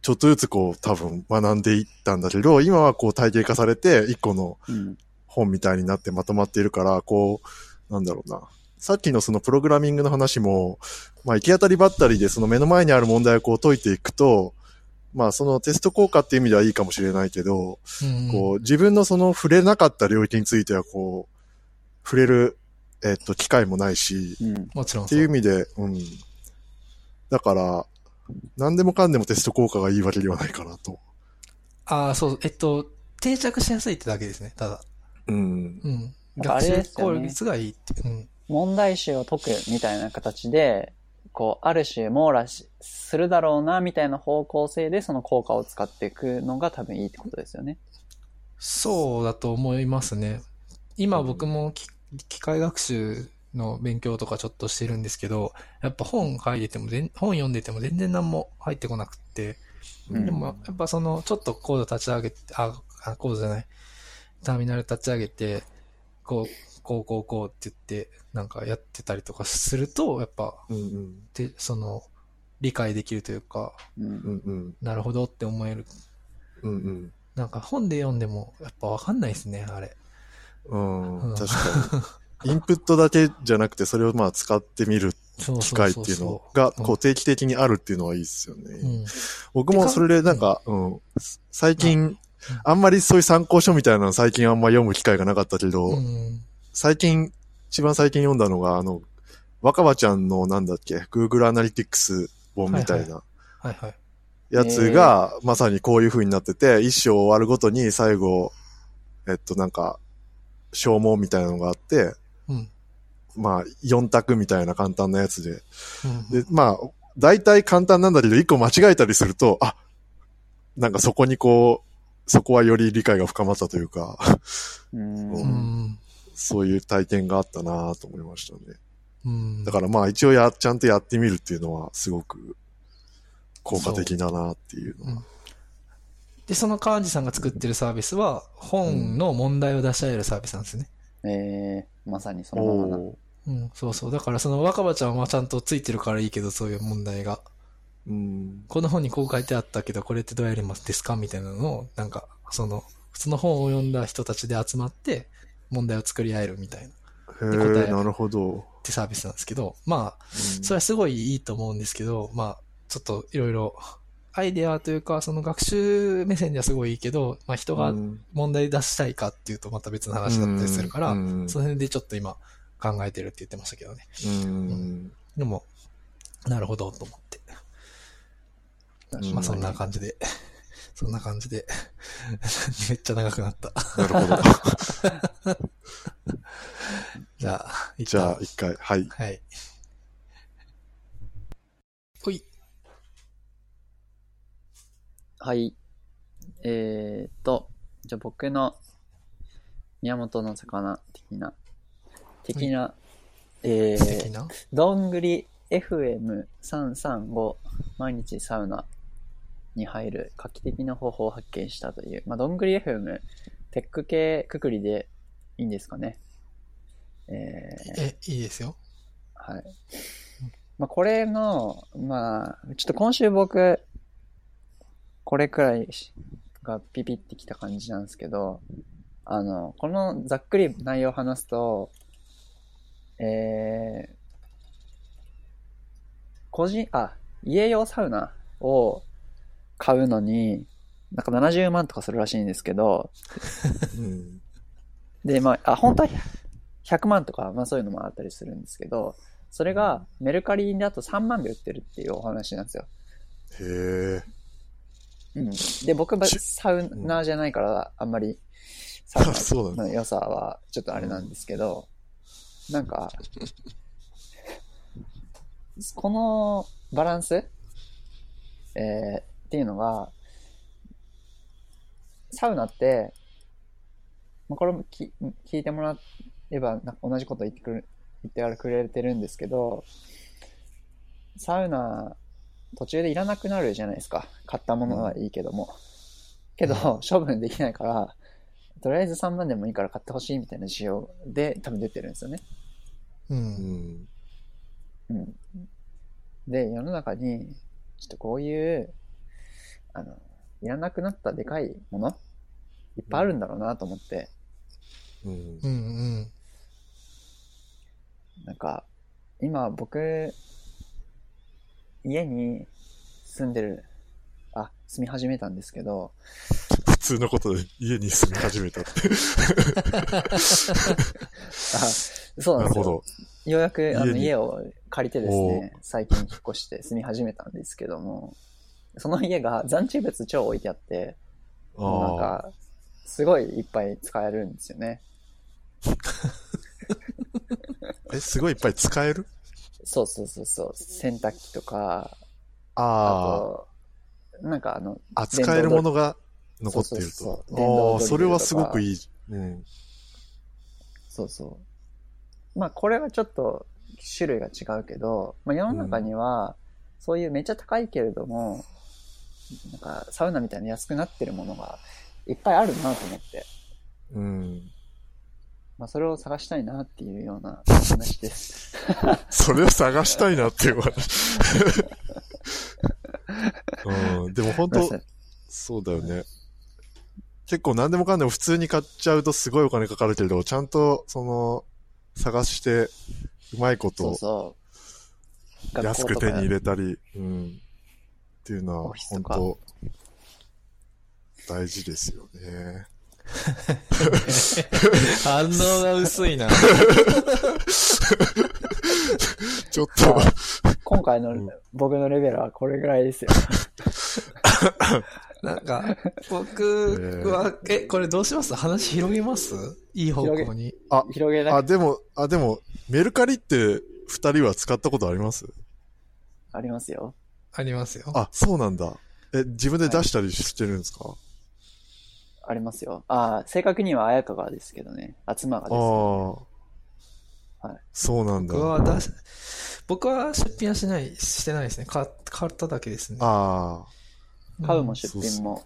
ちょっとずつこう多分学んでいったんだけど、今はこう体系化されて一個のうん。本みたいになってまとまっているから、こう、なんだろうな。さっきのそのプログラミングの話も、まあ行き当たりばったりでその目の前にある問題をこう解いていくと、まあそのテスト効果っていう意味ではいいかもしれないけど、うんこう、自分のその触れなかった領域については、こう、触れる、えっと、機会もないし、うん。もちろんっていう意味で、うん。だから、何でもかんでもテスト効果がいいわけではないかなと。ああ、そう、えっと、定着しやすいってだけですね、ただ。うん。うん。学習効率がいいって。うん。問題集を解くみたいな形で、こう、ある種網羅しするだろうな、みたいな方向性でその効果を使っていくのが多分いいってことですよね。そうだと思いますね。今僕もき機械学習の勉強とかちょっとしてるんですけど、やっぱ本書いてても全、本読んでても全然何も入ってこなくって、うんでもやっぱそのちょっとコード立ち上げて、あ、あコードじゃない、ターミナル立ち上げて、こう、こうこうこうって言って、なんかやってたりとかすると、やっぱ、うんうん。で、その、理解できるというか、うんう。んうん。なるほどって思える。うんなんか本で読んでも、やっぱわかんないですね、あれ。うん。ううんん。確かに。インプットだけじゃなくて、それをまあ使ってみる機会っていうのが、うんこう定期的にあるっていうのはいいですよね。うん。僕もそれでなんか、うん。最近うん、あんまりそういう参考書みたいなの最近あんま読む機会がなかったけど、うん。最近、一番最近読んだのが、あの、若葉ちゃんのなんだっけ、Google Analytics 本みたいなはいはい。やつが、まさにこういう風になってて、一章終わるごとに最後、えっとなんか、消耗みたいなのがあって、うん。まあ、4択みたいな簡単なやつで。うん。で、まあ、大体簡単なんだけど、一個間違えたりすると、あ、なんかそこにこう、そこはより理解が深まったというか、うん。ううん。そういう体験があったなと思いましたね。うん。だからまあ一応や、ちゃんとやってみるっていうのはすごく効果的だなっていうのは。で、その川地さんが作ってるサービスは、本の問題を出し合えるサービスなんですね。えー、まさにそのままな。うん、そうそう。だからその若葉ちゃんはちゃんとついてるからいいけど、そういう問題が。うん。この本にこう書いてあったけど、これってどうやりますですかみたいなのを、なんか、その、普通の本を読んだ人たちで集まって、問題を作り合えるみたいな、っへ答ええ、なるほど。てサービスなんですけど、まあ、うんそれはすごいいいと思うんですけど、まあ、ちょっといろいろ、アイデアというか、その学習目線ではすごいいいけど、まあ人がうん問題出したいかっていうとまた別の話だったりするから、うんその辺でちょっと今考えてるって言ってましたけどね。うん。でも、なるほどと思って。うんまあ そんな感じで、そんな感じで、めっちゃ長くなった。なるほど。じゃあ、じゃあ、一回、はい。はい。はい。えーっと、じゃあ僕の宮本の魚的な、的な、えー、どんぐり FM335 毎日サウナに入る画期的な方法を発見したという、まあ、どんぐり FM、テック系くくりでいいんですかね。えー、え、いいですよ。はい。まあ、これの、まあ、ちょっと今週僕、これくらいがピピってきた感じなんですけど、あの、このざっくり内容を話すと、えー、個人、あ、家用サウナを買うのに、なんか70万とかするらしいんですけど、うん。で、まあ、あ、本当は100万とか、まあそういうのもあったりするんですけど、それがメルカリだと3万で売ってるっていうお話なんですよ。へえ。うん。で、僕はちサウナーじゃないから、あんまり サウナの良さはちょっとあれなんですけど、なんか、このバランスえーっていうのが、サウナって、まあ、これもき聞いてもらえば同じこと言ってくる言ってくれてるんですけど、サウナ途中でいらなくなるじゃないですか。買ったものはいいけども。けど、処分できないから、とりあえず3万でもいいから買ってほしいみたいな需要で多分出てるんですよね。う。うんん。うん。で、世の中に、ちょっとこういう、あの、いらなくなったでかいものいっぱいあるんだろうなと思って、うんう。んうん。なんか、今僕、家に住んでる、あ、住み始めたんですけど、普通のことで家に住み始めたって。あ、そうなですよ。なんるほど。ようやくあの家を借りてですね、最近引っ越して住み始めたんですけども、その家が残地物超置いてあって、なん。か、すごいいっぱい使えるんですよね。え、すごいいっぱい使える？そうそうそうそう。洗濯機とか、ああと、なんかあの、あ。あ、使えるものが残っているそうそうそうと。ああ、それはすごくいい。うん。そうそう。まあこれはちょっと種類が違うけど、まあ世の中には、そういうめっちゃ高いけれども、なんかサウナみたいな安くなってるものがいっぱいあるなと思って、うん。まあそれを探したいなっていうような話です。それを探したいなっていう話。うん。でも本当そうだよね。結構何でもかんでも普通に買っちゃうとすごいお金かかるけれど、ちゃんと、その、探して、うまいこそうとそう。安く手に入れたり、うん。っていうのは本当大事ですよね。反応が薄いな。ちょっと、今回のうん僕のレベルはこれぐらいですよ。なんか、僕は、え、これどうします？話広げます？いい方向に。あ、あ、広げなくでも、あ、でも、メルカリって二人は使ったことあります？ありますよ。ありますよ。あ、そうなんだ。え、自分で出したりしてるんですか、ありますよ。ああ、正確には綾香がですけどね。あ、妻があです、ね。あ、はいそうなんだ。僕は出し、僕は出品はしない、してないですね。買買っただけですね。あ買うも出品も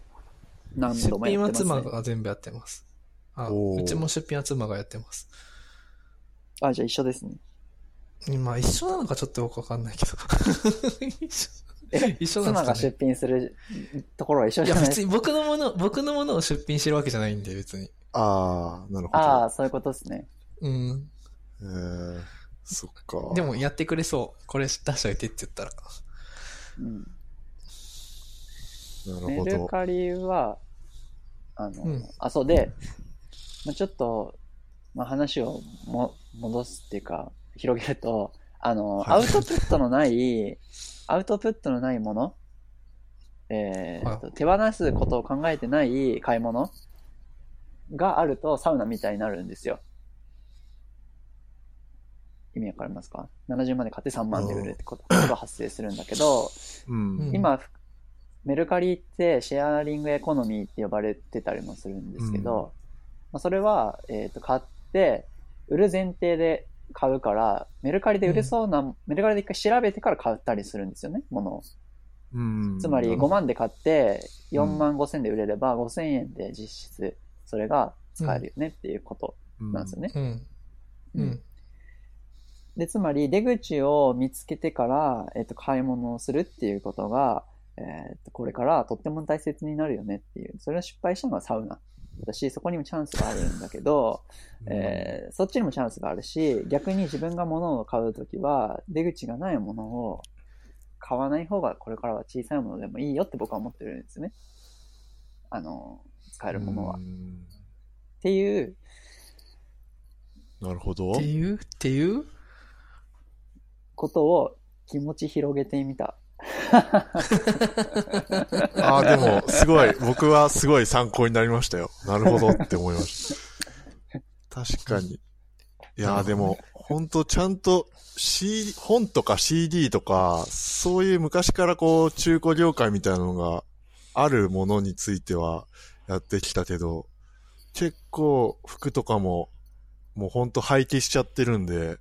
何出度もや品はってます、ね。妻が全部やってます。あ、うちも出品は妻がやってます。あ、じゃあ一緒ですね。まあ一緒なのかちょっとよくわかんないけど。一緒え 一緒なん妻が出ですかね。品するところは一緒いやじゃないです別に僕のもの、僕のものを出品してるわけじゃないんで別に。あ、ああ、なるほど。ああ、そういうことですね。うん。えー、そっか。でもやってくれそう。これ出しといてって言ったら。うん。なるメほど。ルカリは、あの、うんあ、そうで、まあ、ちょっと、まあ、話をも戻すっていうか、広げると、あの、はいアウトプットのない、アウトプットのないもの、えーとは手放すことを考えてない買い物？があるとサウナみたいになるんですよ。意味わかりますか ?70 万で買って3万で売るってことが発生するんだけど、うん。うん今、メルカリってシェアリングエコノミーって呼ばれてたりもするんですけど、まあ、それは、えっ、と、買って、売る前提で買うから、メルカリで売れそうな、メルカリで一回調べてから買ったりするんですよね、物を。うん。つまりなるほ5万で買って4うん万5千で売れれば5000円で実質それが使えるよねっていうことどなんですよね。うん。うん。で、つまり出口を見つけてから、えっと、買い物をするっていうことが、えっと、これからとっても大切になるよねっていう、それを失敗したのがサウナ。だし、そこにもチャンスがあるんだけど、うんえーそっちにもチャンスがあるし、逆に自分が物を買うときは、出口がないものを買わない方がこれからは小さいものでもいいよって僕は思ってるんですね。あの、使えるものは。っうんていう、なるほどって。いうっていうことを気持ち広げてみた。ああ、でも、すごい、僕はすごい参考になりましたよ。なるほどって思いました。確かに。いやーでも、本当ちゃんと、C、本とか CD とか、そういう昔からこう、中古業界みたいなのがあるものについてはやってきたけど、結構服とかも、もう本当廃棄しちゃってるんで、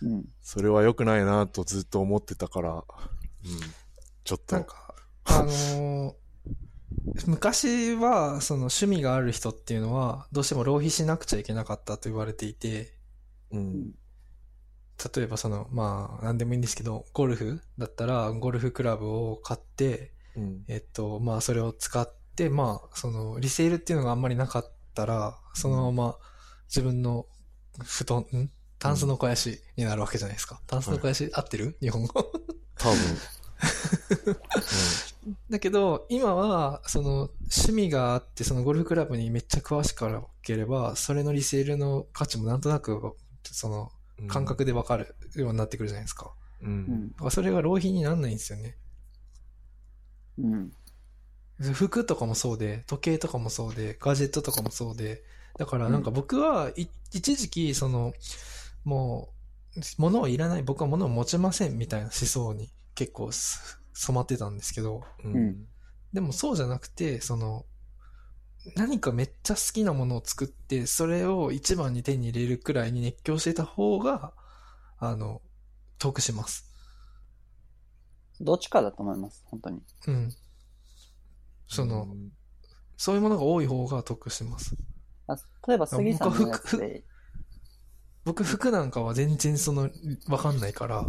うん。それは良くないなとずっと思ってたから、うん。ちょっと。なんか、あのー昔は、その趣味がある人っていうのは、どうしても浪費しなくちゃいけなかったと言われていて、うん。例えばその、まあ、なんでもいいんですけど、ゴルフだったら、ゴルフクラブを買って、うん。えっと、まあ、それを使って、まあ、その、リセールっていうのがあんまりなかったら、そのまま自分の布団、ん？タンスの肥やしになるわけじゃないですか。タンスの肥やし、合ってる？日本語。多分。だけど、今は、その、趣味があって、そのゴルフクラブにめっちゃ詳しければ、それのリセールの価値もなんとなく、その、うん。感覚でわかるようになってくるじゃないですか。う。うんん。だからそれが浪費にならないんですよね。うん。服とかもそうで、時計とかもそうで、ガジェットとかもそうで、だからなんか僕は、い一時期、その、もう、物はいらない、僕は物を持ちませんみたいな思想に結構す染まってたんですけど、ううんん。でもそうじゃなくて、その、何かめっちゃ好きなものを作って、それを一番に手に入れるくらいに熱狂してた方が、あの、得します。どっちかだと思います、本当に。うん。その、そういうものが多い方が得します。あ例えば杉さんのやつで、僕服なんかは全然その、わかんないから、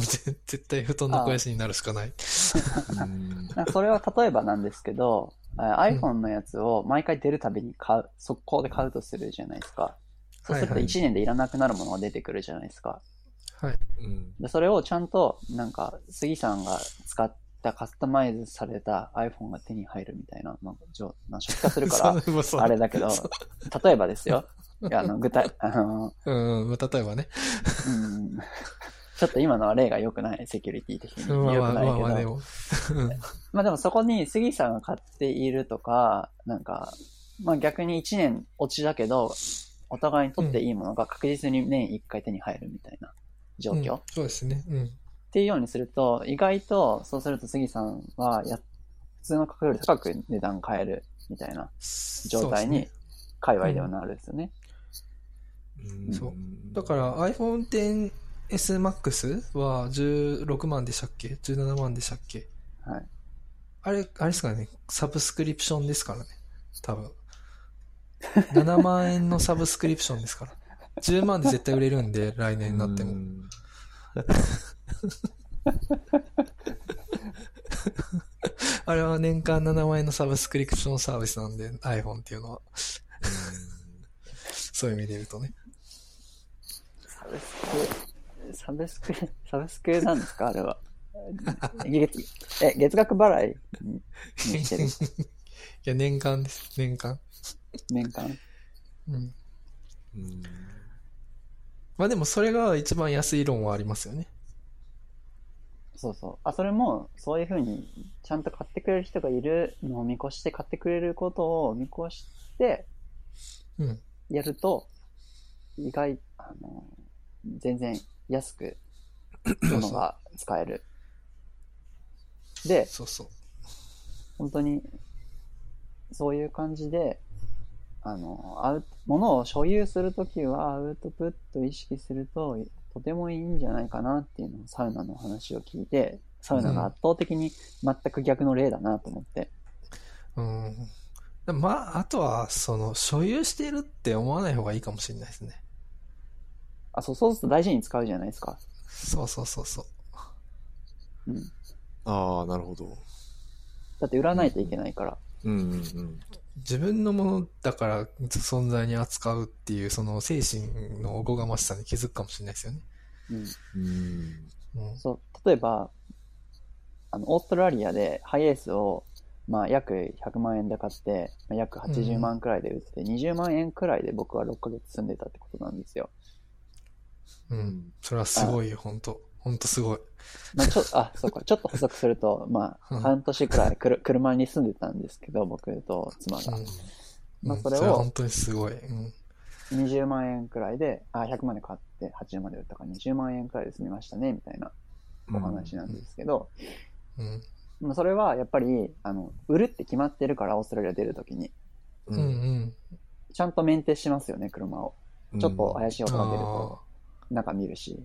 ぜ 絶対布団の肥やしになるしかない。それは例えばなんですけど、あ iPhone のやつを毎回出るたびに買う、速攻で買うとするじゃないですか。そうするとはいはい1年でいらなくなるものが出てくるじゃないですか。はい。うん。で、それをちゃんと、なんか、杉さんが使ったカスタマイズされた iPhone が手に入るみたいな、なんか、じょまあ、初期化するから、あれだけど、例えばですよ。いや、あの、具体、あの、うん、まあ例えばね。うん、ちょっと今のは例が良くない、セキュリティ的に。良まあまあくないけど。まあまあでも。うんまあでもそこに杉さんが買っているとか、なんか、まあ逆に1年落ちだけど、お互いにとっていいものが確実に年1回手に入るみたいな状況、うんっそうですね。うん。ていうようにすると、意外と、そうすると杉さんはや、普通の価格より高く値段買えるみたいな状態に、界隈ではなるんですよね。うんそうだから iPhone XS Max は16万でしたっけ ?17 万でしたっけ？はい。あれ、あれですかね？サブスクリプションですからね。多分。7万円のサブスクリプションですから。10万で絶対売れるんで、来年になっても。うん あれは年間7万円のサブスクリプションサービスなんで、iPhone っていうのは。そういう意味で言うとね。サブスク、サブスク、サブスクなんですか？あれは。月、え、月額払いににしてるいや、年間です。年間。年間。うん。うんまあでもそれが一番安い論はありますよね。そうそう。あ、それも、そういうふうに、ちゃんと買ってくれる人がいるのを見越して、買ってくれることを見越して、うん。やると、意外、あの、全然安く、ものが使える。で、そうそう。本当に、そういう感じで、あの、アウ物を所有するときはアウトプットを意識すると、とてもいいんじゃないかなっていうのをサウナの話を聞いて、サウナが圧倒的に全く逆の例だなと思って。うん。でもまあ、あとは、その、所有しているって思わない方がいいかもしれないですね。あ、そう、そうすると大事に使うじゃないですか。そうそうそうそう。うん。ああ、なるほど。だって売らないといけないから。うんうんうん。自分のものだから存在に扱うっていう、その精神のおこがましさに気づくかもしれないですよね。うん。うん。うん。そう、例えば、あの、オーストラリアでハイエースを、まあ、約100万円で買って、まあ、約80万くらいで売って、20万円くらいで僕は6ヶ月住んでたってことなんですよ。うん。それはすごいよ、本当本当すごい。まあ、ちょ、あ、そうか、ちょっと補足すると、まあ、うん半年くらいくる車に住んでたんですけど、僕と妻が。うん。まあ、うんそれをは本当にすごい。うん。20万円くらいで、あ、100万で買って80万で売ったから20万円くらいで済みましたね、みたいなお話なんですけど、うん。まあ、それはやっぱり、あの、売るって決まってるから、オーストラリア出るときに。うんうん。ちゃんとメンテしますよね、車を。ちょっと怪しい音が出るあと、中見るし。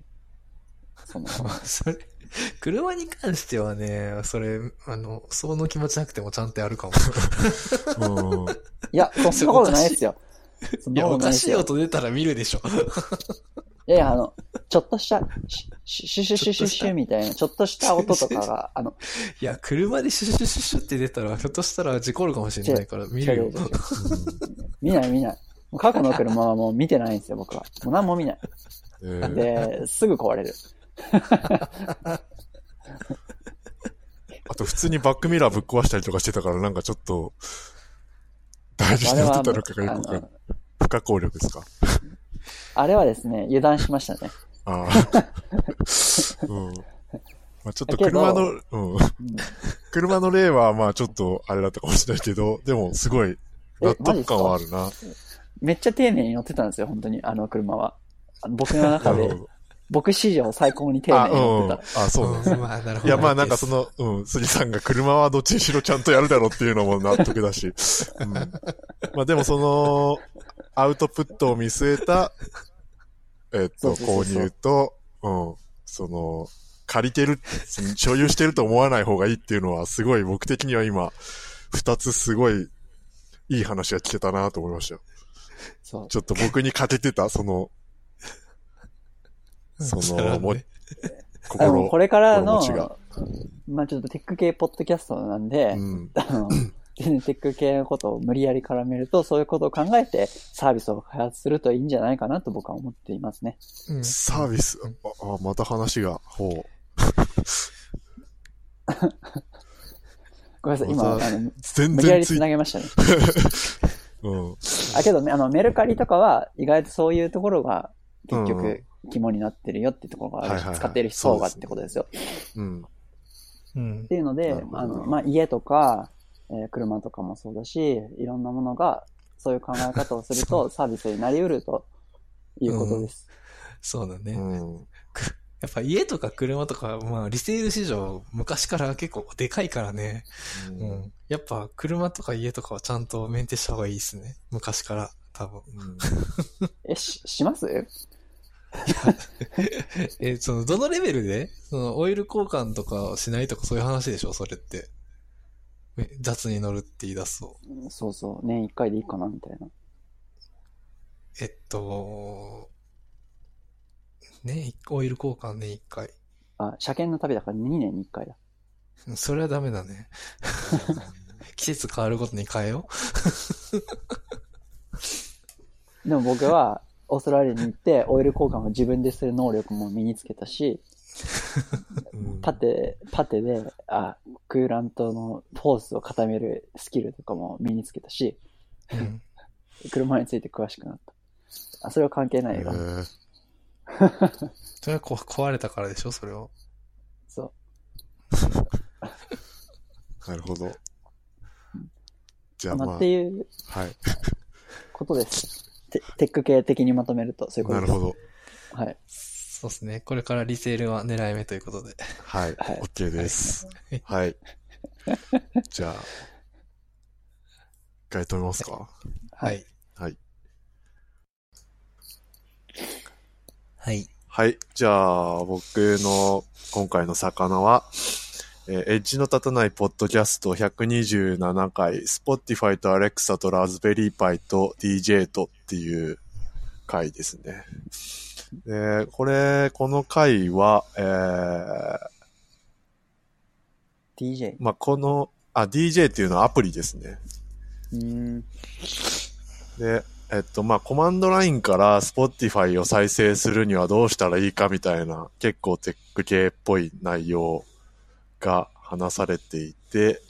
その、あ。それ、車に関してはね、それ、あの、その気持ちなくてもちゃんとやるかも。うん。いや、そんなことないですよ。いや、おかしい。音出たら見るでしょ。いやいや、あの、ちょっとした、シュシュシュシュシュシュみたいな、ちょっとした音とかが、あの、いや、車でシュシュシュシュって出たら、ひょっとしたら事故るかもしれないから見るよ見ない見ない。過去の車はもう見てないんですよ、僕は。もう何も見ない。えーで、すぐ壊れる。あと普通にバックミラーぶっ壊したりとかしてたからなんかちょっと、大事になってたのかがよく不可抗力ですか？あれはですね、油断しましたね。ああ。うん。まあちょっと車の、うん。うん車の例はまあちょっとあれだったかもしれないけど、でもすごい納得感はあるな。めっちゃ丁寧に乗ってたんですよ、本当に、あの車は。僕のな中で。僕史上最高に丁あ、寧に乗ってうん。た。あ、そうね。うんまあ、なるほど。いや、まあなんかその、うん、杉さんが車はどっちにしろちゃんとやるだろうっていうのも納得だし。うん。まあでもその、アウトプットを見据えた、えっと、購入と、うん、その、借りてる、所有してると思わない方がいいっていうのは、すごい僕的には今、二つすごい、いい話が聞けたなと思いましたよ。そう。ちょっと僕に欠けてた、その、その、も、心、これからのまあちょっとテック系ポッドキャストなんで、うん。あの、全然テック系のことを無理やり絡めると、そういうことを考えてサービスを開発するといいんじゃないかなと僕は思っていますね。うんサービス、あ、あまた話が、ほ ごめんなさい、今、あの、う。全無理やり繋げましたね。うん。あ、けどね、あの、メルカリとかは意外とそういうところが結局肝になってるよっていうところがあるし、はいはいはい使っている層がってことですよ。うん。うんっ。ていうのであの、まあ、家とか、えー車とかもそうだし、いろんなものが、そういう考え方をすると サービスになり得るということです。そうだね。うん。やっぱ家とか車とか、まあ、リセール市場、昔から結構でかいからね。ううんん。やっぱ車とか家とかはちゃんとメンテした方がいいですね。昔から、多分。え、し、します？え、その、どのレベルでその、オイル交換とかしないとかそういう話でしょそれって。え雑に乗るって言い出すと。そうそう、年一回でいいかな、みたいな。えっと、ね、オイル交換年一回。あ、車検の旅だから2年に1回だ。うんそれはダメだね。季節変わるごとに変えよでも僕は、オーストラリアに行って、オイル交換を自分でする能力も身につけたし、うんパテ、パテで、あ、クーラントのフォースを固めるスキルとかも身につけたし、う。うん。車について詳しくなった。あ、それは関係ないよ。へー それはこ壊れたからでしょ？それを。そう。なるほど。じゃあまあまあ、って、いうはい。ことです。テテック系的にまとめると、そういうことです。なるほど。はい。そうですね。これからリセールは狙い目ということで。はい。はい OK です。はい。じゃあ、一回止めますか？はい。はい。はい。はい。じゃあ、僕の今回の魚は、えーエッジの立たないポッドキャスト127回、Spotify と Alexa とラズベリーパイと DJ とっていう回ですね。で、これ、この回は、えー、DJ。まあ、この、あ、DJ っていうのはアプリですね。うーん。で、えっと、まあ、コマンドラインから Spotify を再生するにはどうしたらいいかみたいな、結構テック系っぽい内容が話されていて、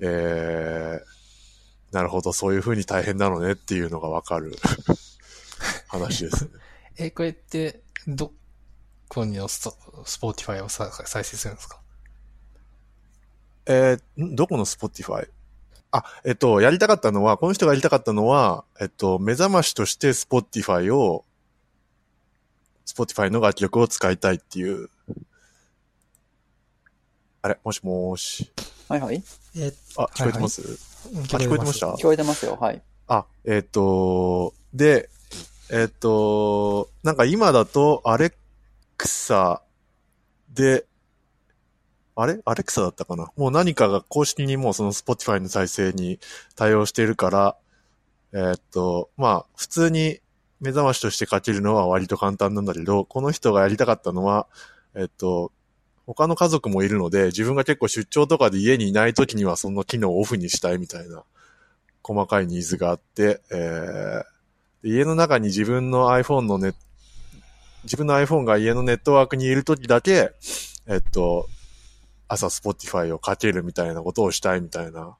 えー、なるほど、そういう風に大変なのねっていうのがわかる 話ですね。え、これって、どこにのスト Spotify をさ再生するんですか？えー、んどこの Spotify? あ、えっと、やりたかったのは、この人がやりたかったのは、えっと、目覚ましとして Spotify を、Spotify の楽曲を使いたいっていう。あれもしもーし。はいはい。え、あ、聞こえてます、聞あ、聞こえてました？聞こえてますよ。はい。あ、えっ、と、で、えっ、と、なんか今だと、アレクサで、あれ？アレクサだったかな？もう何かが公式にもうその Spotify の再生に対応しているから、えっ、と、まあ、普通に目覚ましとしてかけるのは割と簡単なんだけど、この人がやりたかったのは、えっ、と、他の家族もいるので、自分が結構出張とかで家にいない時にはその機能をオフにしたいみたいな細かいニーズがあって、えー、家の中に自分の iPhone のネ自分の iPhone が家のネットワークにいる時だけ、えっと、朝 Spotify をかけるみたいなことをしたいみたいな。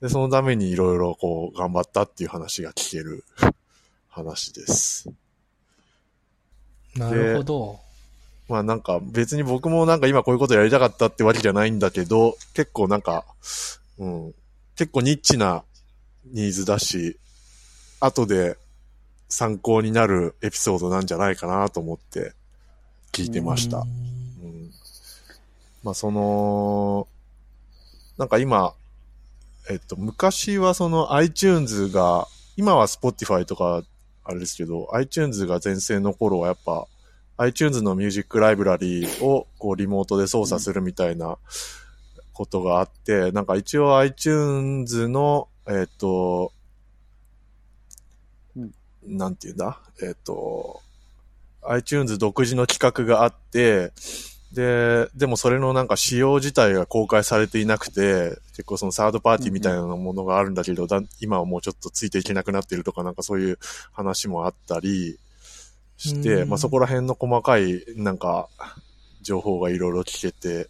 で、そのためにいろいろこう頑張ったっていう話が聞ける話です。なるほど。まあなんか別に僕もなんか今こういうことやりたかったってわけじゃないんだけど、結構なんか、うん、結構ニッチなニーズだし、後で参考になるエピソードなんじゃないかなと思って聞いてました。うん、まあその、なんか今、えっと、昔はその iTunes が、今は Spotify とかあれですけど、iTunes が全盛の頃はやっぱ iTunes のミュージックライブラリーをこうリモートで操作するみたいなことがあって、なんか一応 iTunes の、えっ、と、うんなんていうんだ？えっ、と、iTunes 独自の企画があって、で、でもそれのなんか仕様自体が公開されていなくて、結構そのサードパーティーみたいなものがあるんだけど、だ今はもうちょっとついていけなくなってるとかなんかそういう話もあったりして、うんまあそこら辺の細かいなんか情報がいろいろ聞けて、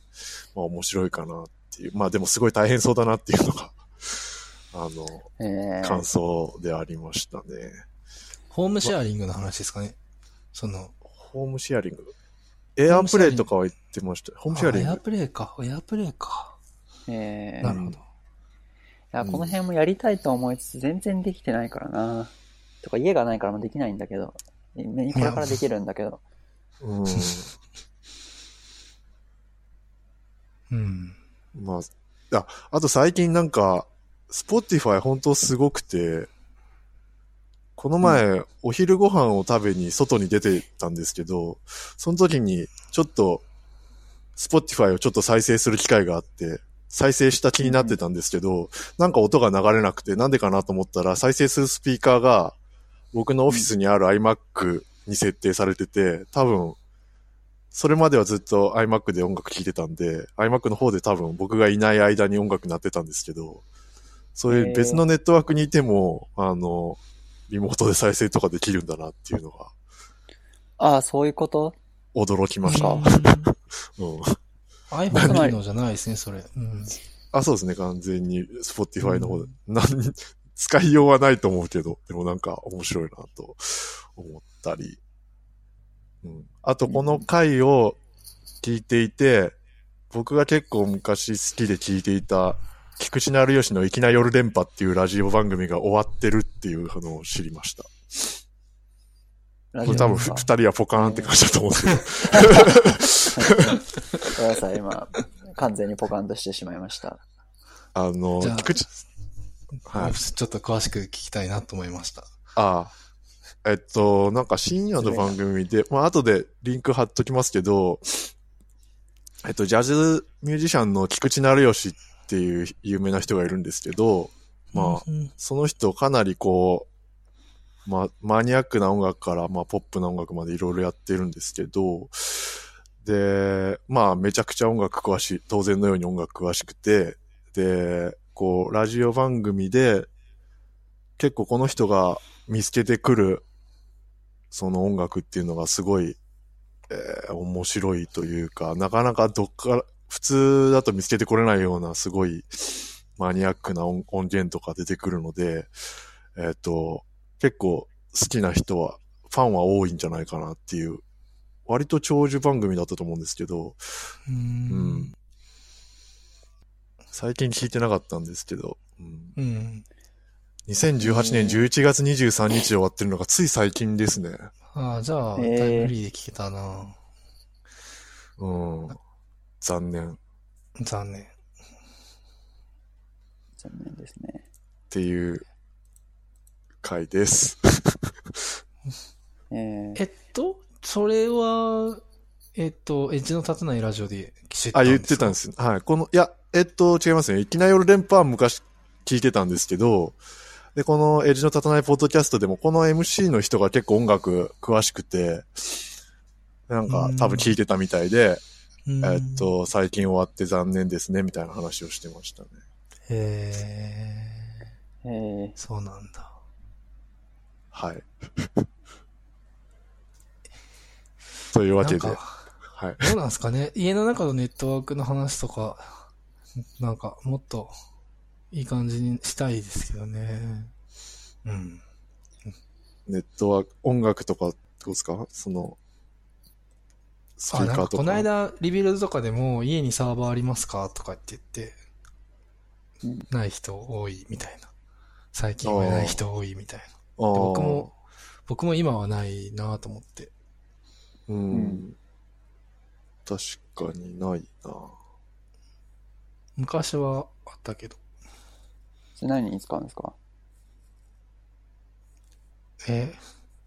まあ面白いかなっていう。まあでもすごい大変そうだなっていうのが、あの、えー感想でありましたね。ホームシェアリングの話ですかね。その、ホームシェアリング？エアプレイとかは言ってました。ホームシェアリング。あエアプレイか。エアプレイか。えーなるほど。いや、この辺もやりたいと思いつつ、全然できてないからな。とか、家がないからもできないんだけど、ねこれからできるんだけど。うん。うん。まあ、あ、あと最近なんか、 Spotify 本当すごくて、この前、お昼ご飯を食べに外に出てたんですけど、その時にちょっと、 Spotify をちょっと再生する機会があって、再生した気になってたんですけど、なんか音が流れなくて、なんでかなと思ったら、再生するスピーカーが、僕のオフィスにある iMac に設定されてて、多分、それまではずっと iMac で音楽聴いてたんで、iMac の方で多分僕がいない間に音楽鳴ってたんですけど、そういう別のネットワークにいても、あの、リモートで再生とかできるんだなっていうのがああ、そういうこと？驚きました。うん うん。iPhone 機能じゃないですね、それ。うん。あ、そうですね、完全に Spotify の方で。なん使いようはないと思うけど、でもなんか面白いなと思ったり。うん。あと、この回を聞いていて、僕が結構昔好きで聞いていた、菊池成吉の粋な夜電波っていうラジオ番組が終わってるっていうのを知りました。ラこれ多分二人はポカーンって感じだと思うんですけど。ごめんなさい、今、完全にポカンとしてしまいました。あの、菊池、はい。ちょっと詳しく聞きたいなと思いました。ああ。えっと、なんか深夜の番組で、まあ後でリンク貼っときますけど、えっと、ジャズミュージシャンの菊池成吉っていう有名な人がいるんですけど、まあ、うんその人かなりこう、まあ、マニアックな音楽から、まあ、ポップな音楽までいろいろやってるんですけど、で、まあ、めちゃくちゃ音楽詳しい、当然のように音楽詳しくて、で、こう、ラジオ番組で、結構この人が見つけてくる、その音楽っていうのがすごい、えー面白いというか、なかなかどっから、普通だと見つけてこれないような、すごい、マニアックな音音源とか出てくるので、えっ、と、結構好きな人は、ファンは多いんじゃないかなっていう、割と長寿番組だったと思うんですけど、ううんん。最近聞いてなかったんですけど、うん、うん。2018年11月23日で終わってるのがつい最近ですね。ああ、じゃあ、えータイムリーで聞けたな。うん。残念。っ残念。残念ですね。ていう回です。えーえっと、それは、えっと、エッジの立たないラジオで知ったあ、んですか言ってたんですよ。はい。この、いや、えっと、違いますね。いきなり夜連覇は昔聞いてたんですけど、で、このエッジの立たないポッドキャストでも、この MC の人が結構音楽詳しくて、なんかうん多分聞いてたみたいで、うんえっと、最近終わって残念ですね、みたいな話をしてましたね。へえ、えーそうなんだ。はい。というわけで、なんかはい。どうなんですかね？家の中のネットワークの話とか、なんかもっといい感じにしたいですけどね。うん。ネットは音楽とか、どうですか？その、スピーカーとか。この間リビルドとかでも家にサーバーありますか？とかって言って、うんない人多いみたいな。最近はない人多いみたいな。僕も、僕も今はないなと思って。うん、うん確かにないな。昔はあったけど。それ何に使うんですか？え、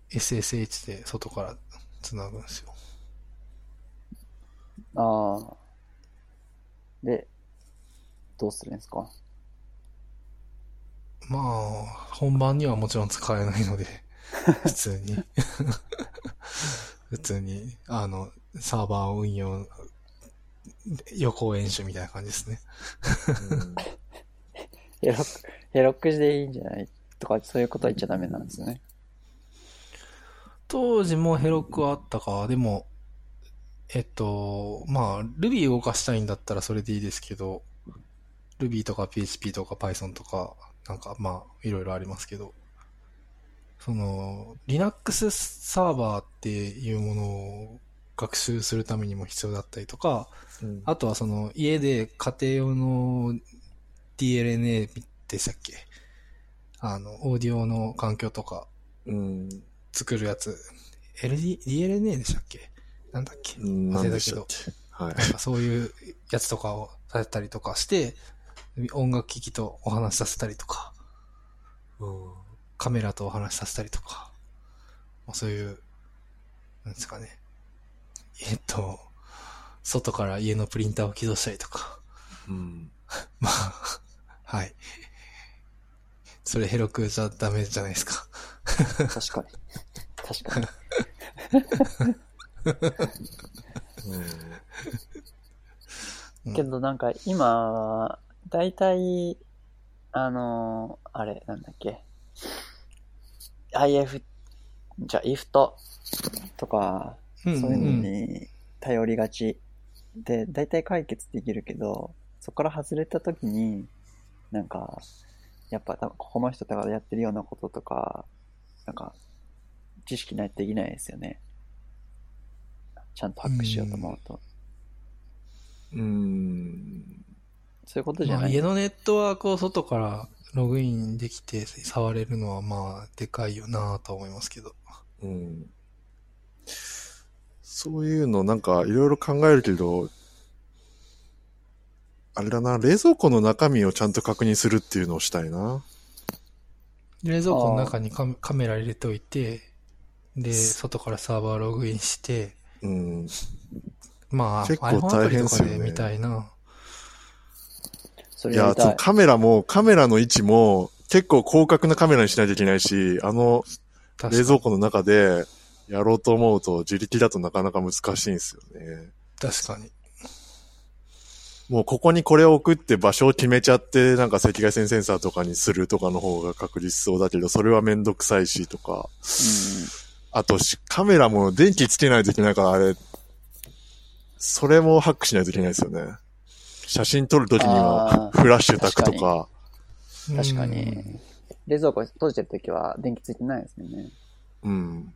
SSH で外から繋ぐんですよ。ああ。で、どうするんですか？まあ、本番にはもちろん使えないので、普通に。普通に、あの、サーバー運用、予行演習みたいな感じですね。うん ヘロック、ヘロックでいいんじゃないとか、そういうことは言っちゃダメなんですね。当時もヘロックはあったか、でも、えっと、まあ、Ruby 動かしたいんだったらそれでいいですけど、Ruby とか PHP とか Python とか、なんかまあ、いろいろありますけど、その、Linux サーバーっていうものを学習するためにも必要だったりとか、うんあとはその、家で家庭用の DLNA でしたっけあの、オーディオの環境とかうん。作るやつ、LD、DLNA でしたっけ？なんだっけ？うん。忘れたけどはい。そういうやつとかをさせたりとかして、音楽機器とお話しさせたりとか、カメラとお話しさせたりとか、まあ、そういう、なんですかね。えっと、外から家のプリンターを起動したりとか、うん。まあ、はい。それヘロクじゃダメじゃないですか。確かに。確かに。うんけどなんか今、だいたい、あのーあれ、なんだっけ。IF、じゃあ IF と、とか、うんそういうのんに頼りがち。で、だいたい解決できるけど、そこから外れた時に、なんか、やっぱ多分ここの人とかがやってるようなこととか、なんか、知識ないとできないですよね。ちゃんとハックしようと思うと。うん。そういうことじゃまあ、ない。家のネットワークを外からログインできて触れるのはまあ、でかいよなとは思いますけど。うん。そういうのなんかいろいろ考えるけど、あれだな、冷蔵庫の中身をちゃんと確認するっていうのをしたいな。冷蔵庫の中にカメカメラ入れておいて、で、外からサーバーログインして、うん。まあ、結構大変っすよねかで見たいな。いや。カメラも、カメラの位置も結構広角なカメラにしないといけないし、あの冷蔵庫の中でやろうと思うと自力だとなかなか難しいんですよね。確かに。もうここにこれを置くって場所を決めちゃって、なんか赤外線センサーとかにするとかの方が確実そうだけど、それはめんどくさいしとか。あとし、カメラも電気つけないといけないから、あれ、それもハックしないといけないですよね。写真撮るときにはフラッシュ焚くとか。うん、確かうんに。冷蔵庫閉じてるときは電気ついてないですよね。うん。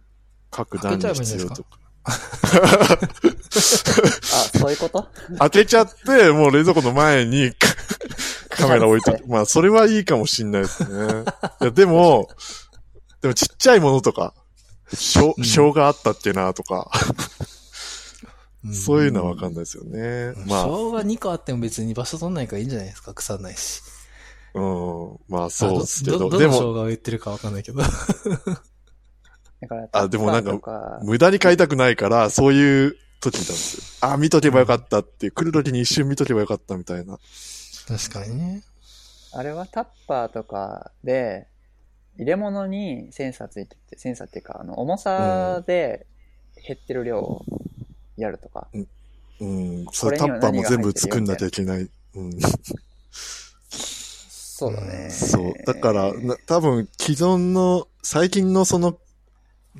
各段に必要とか。あ、そういうこと？開けちゃって、もう冷蔵庫の前に カメラ置いとく。まあ、それはいいかもしんないですね。いや、でも、でもちっちゃいものとか、しょうんう、生姜あったっけなとか、んそういうのはわかんないですよね。まあ、生姜2個あっても別に場所取んないからいいんじゃないですか腐んないし。うん、まあそうですけど、どどでも、の生姜を言ってるかわかんないけど。だから、あでもなんか無駄に買いたくないから、そういう時なんですよ。あ、見とけばよかったって、来る時に一瞬見とけばよかったみたいな。確かにね。あれはタッパーとかで、入れ物にセンサーついてて、センサーっていうか、あの、重さで減ってる量をやるとか。うん、そこれにはれタッパーも全部作んなきゃいけない。うん。そうだね。そう。だから、な多分、既存の、最近のその、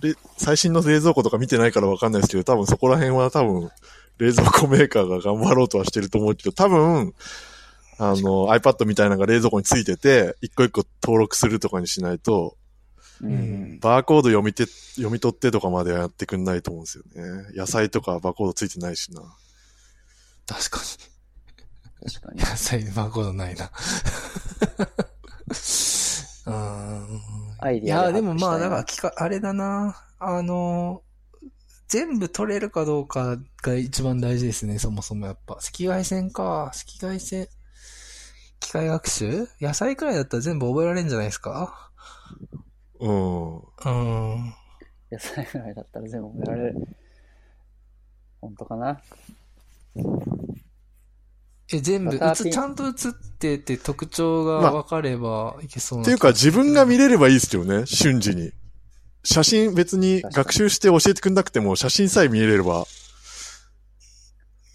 れ最新の冷蔵庫とか見てないからわかんないですけど、多分そこら辺は多分、冷蔵庫メーカーが頑張ろうとはしてると思うけど、多分、あの、iPad みたいなのが冷蔵庫についてて、一個一個登録するとかにしないと、うん。バーコード読みて、読み取ってとかまではやってくんないと思うんですよね。野菜とかバーコードついてないしな。確か確かにに。。野菜バーコードないな。うん。アイいや、ディアででもまあ、だから聞か、あれだな。あの、全部取れるかどうかが一番大事ですね、そもそもやっぱ。赤外線か。赤外線。機械学習？野菜くらいだったら全部覚えられるんじゃないですか？うん。うん。野菜ぐらいだったら全部覚えられる。本当かな？え、全部、バターピン映ちゃんと映ってて特徴がまあ分かればいけそうな。っていうか自分が見れればいいですよね、瞬時に。写真別に学習して教えてくんなくても写真さえ見れれば、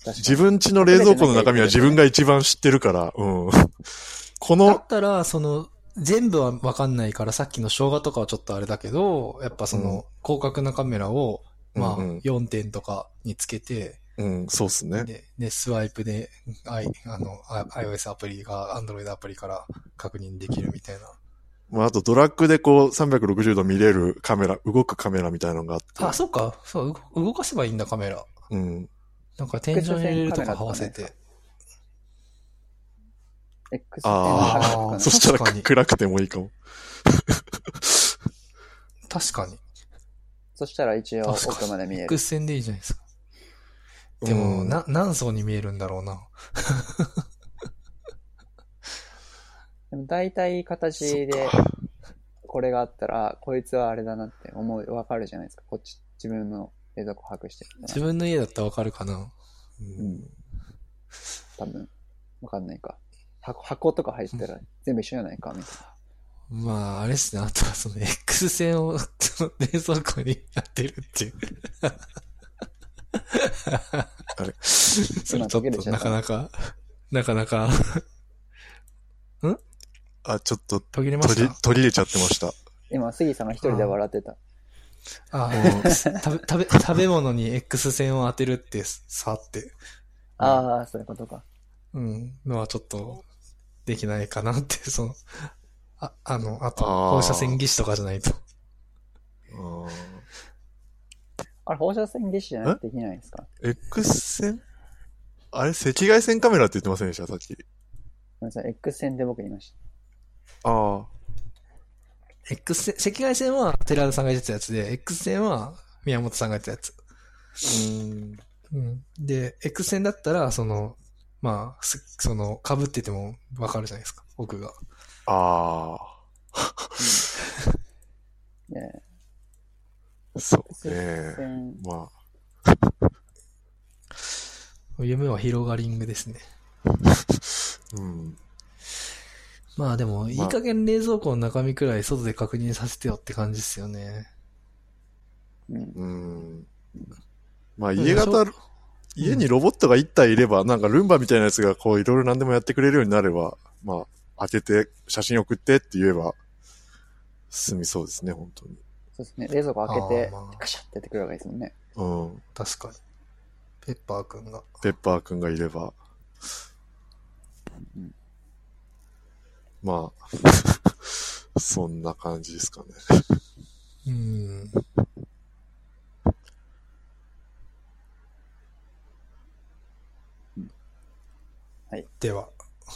自分家の冷蔵庫の中身は自分が一番知ってるから、うん。こだのっ、たら、その、全部は分かんないから、さっきの生姜とかはちょっとあれだけど、やっぱその、広角なカメラを、まあ、うんうん。4点とかにつけて、うん、そうっすね。で、で、スワイプで、I、あの、iOS アプリが Android アプリから確認できるみたいな。まあ、あとドラッグでこう360度見れるカメラ、動くカメラみたいなのがあって。あ、そうか。そう、動動かせばいいんだ、カメラ。うん。なんか天井に入れるとか合わせて。ああーそしたら暗くてもいいかも。確かに。そしたら一応奥まで見える。X 線でいいじゃないですか。でも、うんな、何層に見えるんだろうな。でも大体形でこれがあったら、こいつはあれだなって思う、わかるじゃないですか。こっち、自分の冷蔵庫把握してる自分の家だったらわかるかな。うん多分。わかんないか。箱箱とか入ってたら全部一緒じゃないか、みたいな。まあ、あれっすね。あとはその X 線をその冷蔵庫にやってるっていう。あれ。それちょっとなかなか、なかなか、あ、ちょっと途切れま途切れした途切れちゃってました。今、杉さんが一人で笑ってた。あ うん食べ、食べ、食べ物に X 線を当てるってさって、ああ、そういうことか。うん、のはちょっと、できないかなって、その、あ、あの、あと、放射線技師とかじゃないと。うんあれ、放射線技師じゃない？とできないんですか？X 線？あれ赤外線カメラって言ってませんでした？さっき。ごめんなさい、X 線で僕言いましああ。X 線、赤外線は寺田さんが言ってたやつで、X 線は宮本さんがやったやつ。うん。うん。で、X 線だったら、その、まあ、すその、被っててもわかるじゃないですか、奥が。あねあ、そうえね。線ま 夢は広がりングですね。あ、うん。まあでも、いい加減冷蔵庫の中身くらい外で確認させてよって感じですよね。うん。うん。まあ、家型、家にロボットが1体いれば、なんかルンバみたいなやつがこういろいろ何でもやってくれるようになれば、まあ、開けて写真送ってって言えば、済みそうですね、本当に。そうですね。冷蔵庫開けてカシャってやってくるわけですもんね。うん。確かに。ペッパーくんが。ペッパーくんがいれば。うんまあ、そんな感じですかね。うん。はい。では、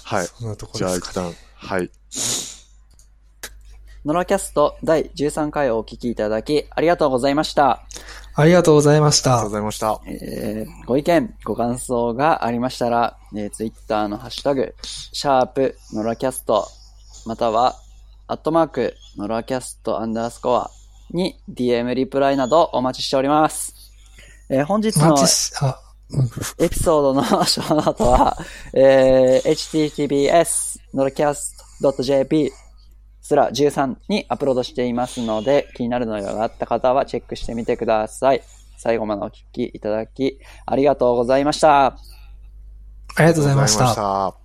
はい。そんなとこじゃあですか、ね。一旦、はい。ノラキャスト第13回をお聞きいただき、ありがとうございました。ありがとうございましたありがとうご。ざいました。えーご意見、ご感想がありましたら、えー、ツイッターのハッシュタグ、シャープ、ノラキャスト、または、アットマーク、ノラキャストアンダースコアに DM リプライなどお待ちしております。えー本日の。エピソードの ショーノートは、えー、https, norcast.jp すら13にアップロードしていますので、気になる内容があった方はチェックしてみてください。最後までお聞きいただき、ありがとうございました。ありがとうございまし。た。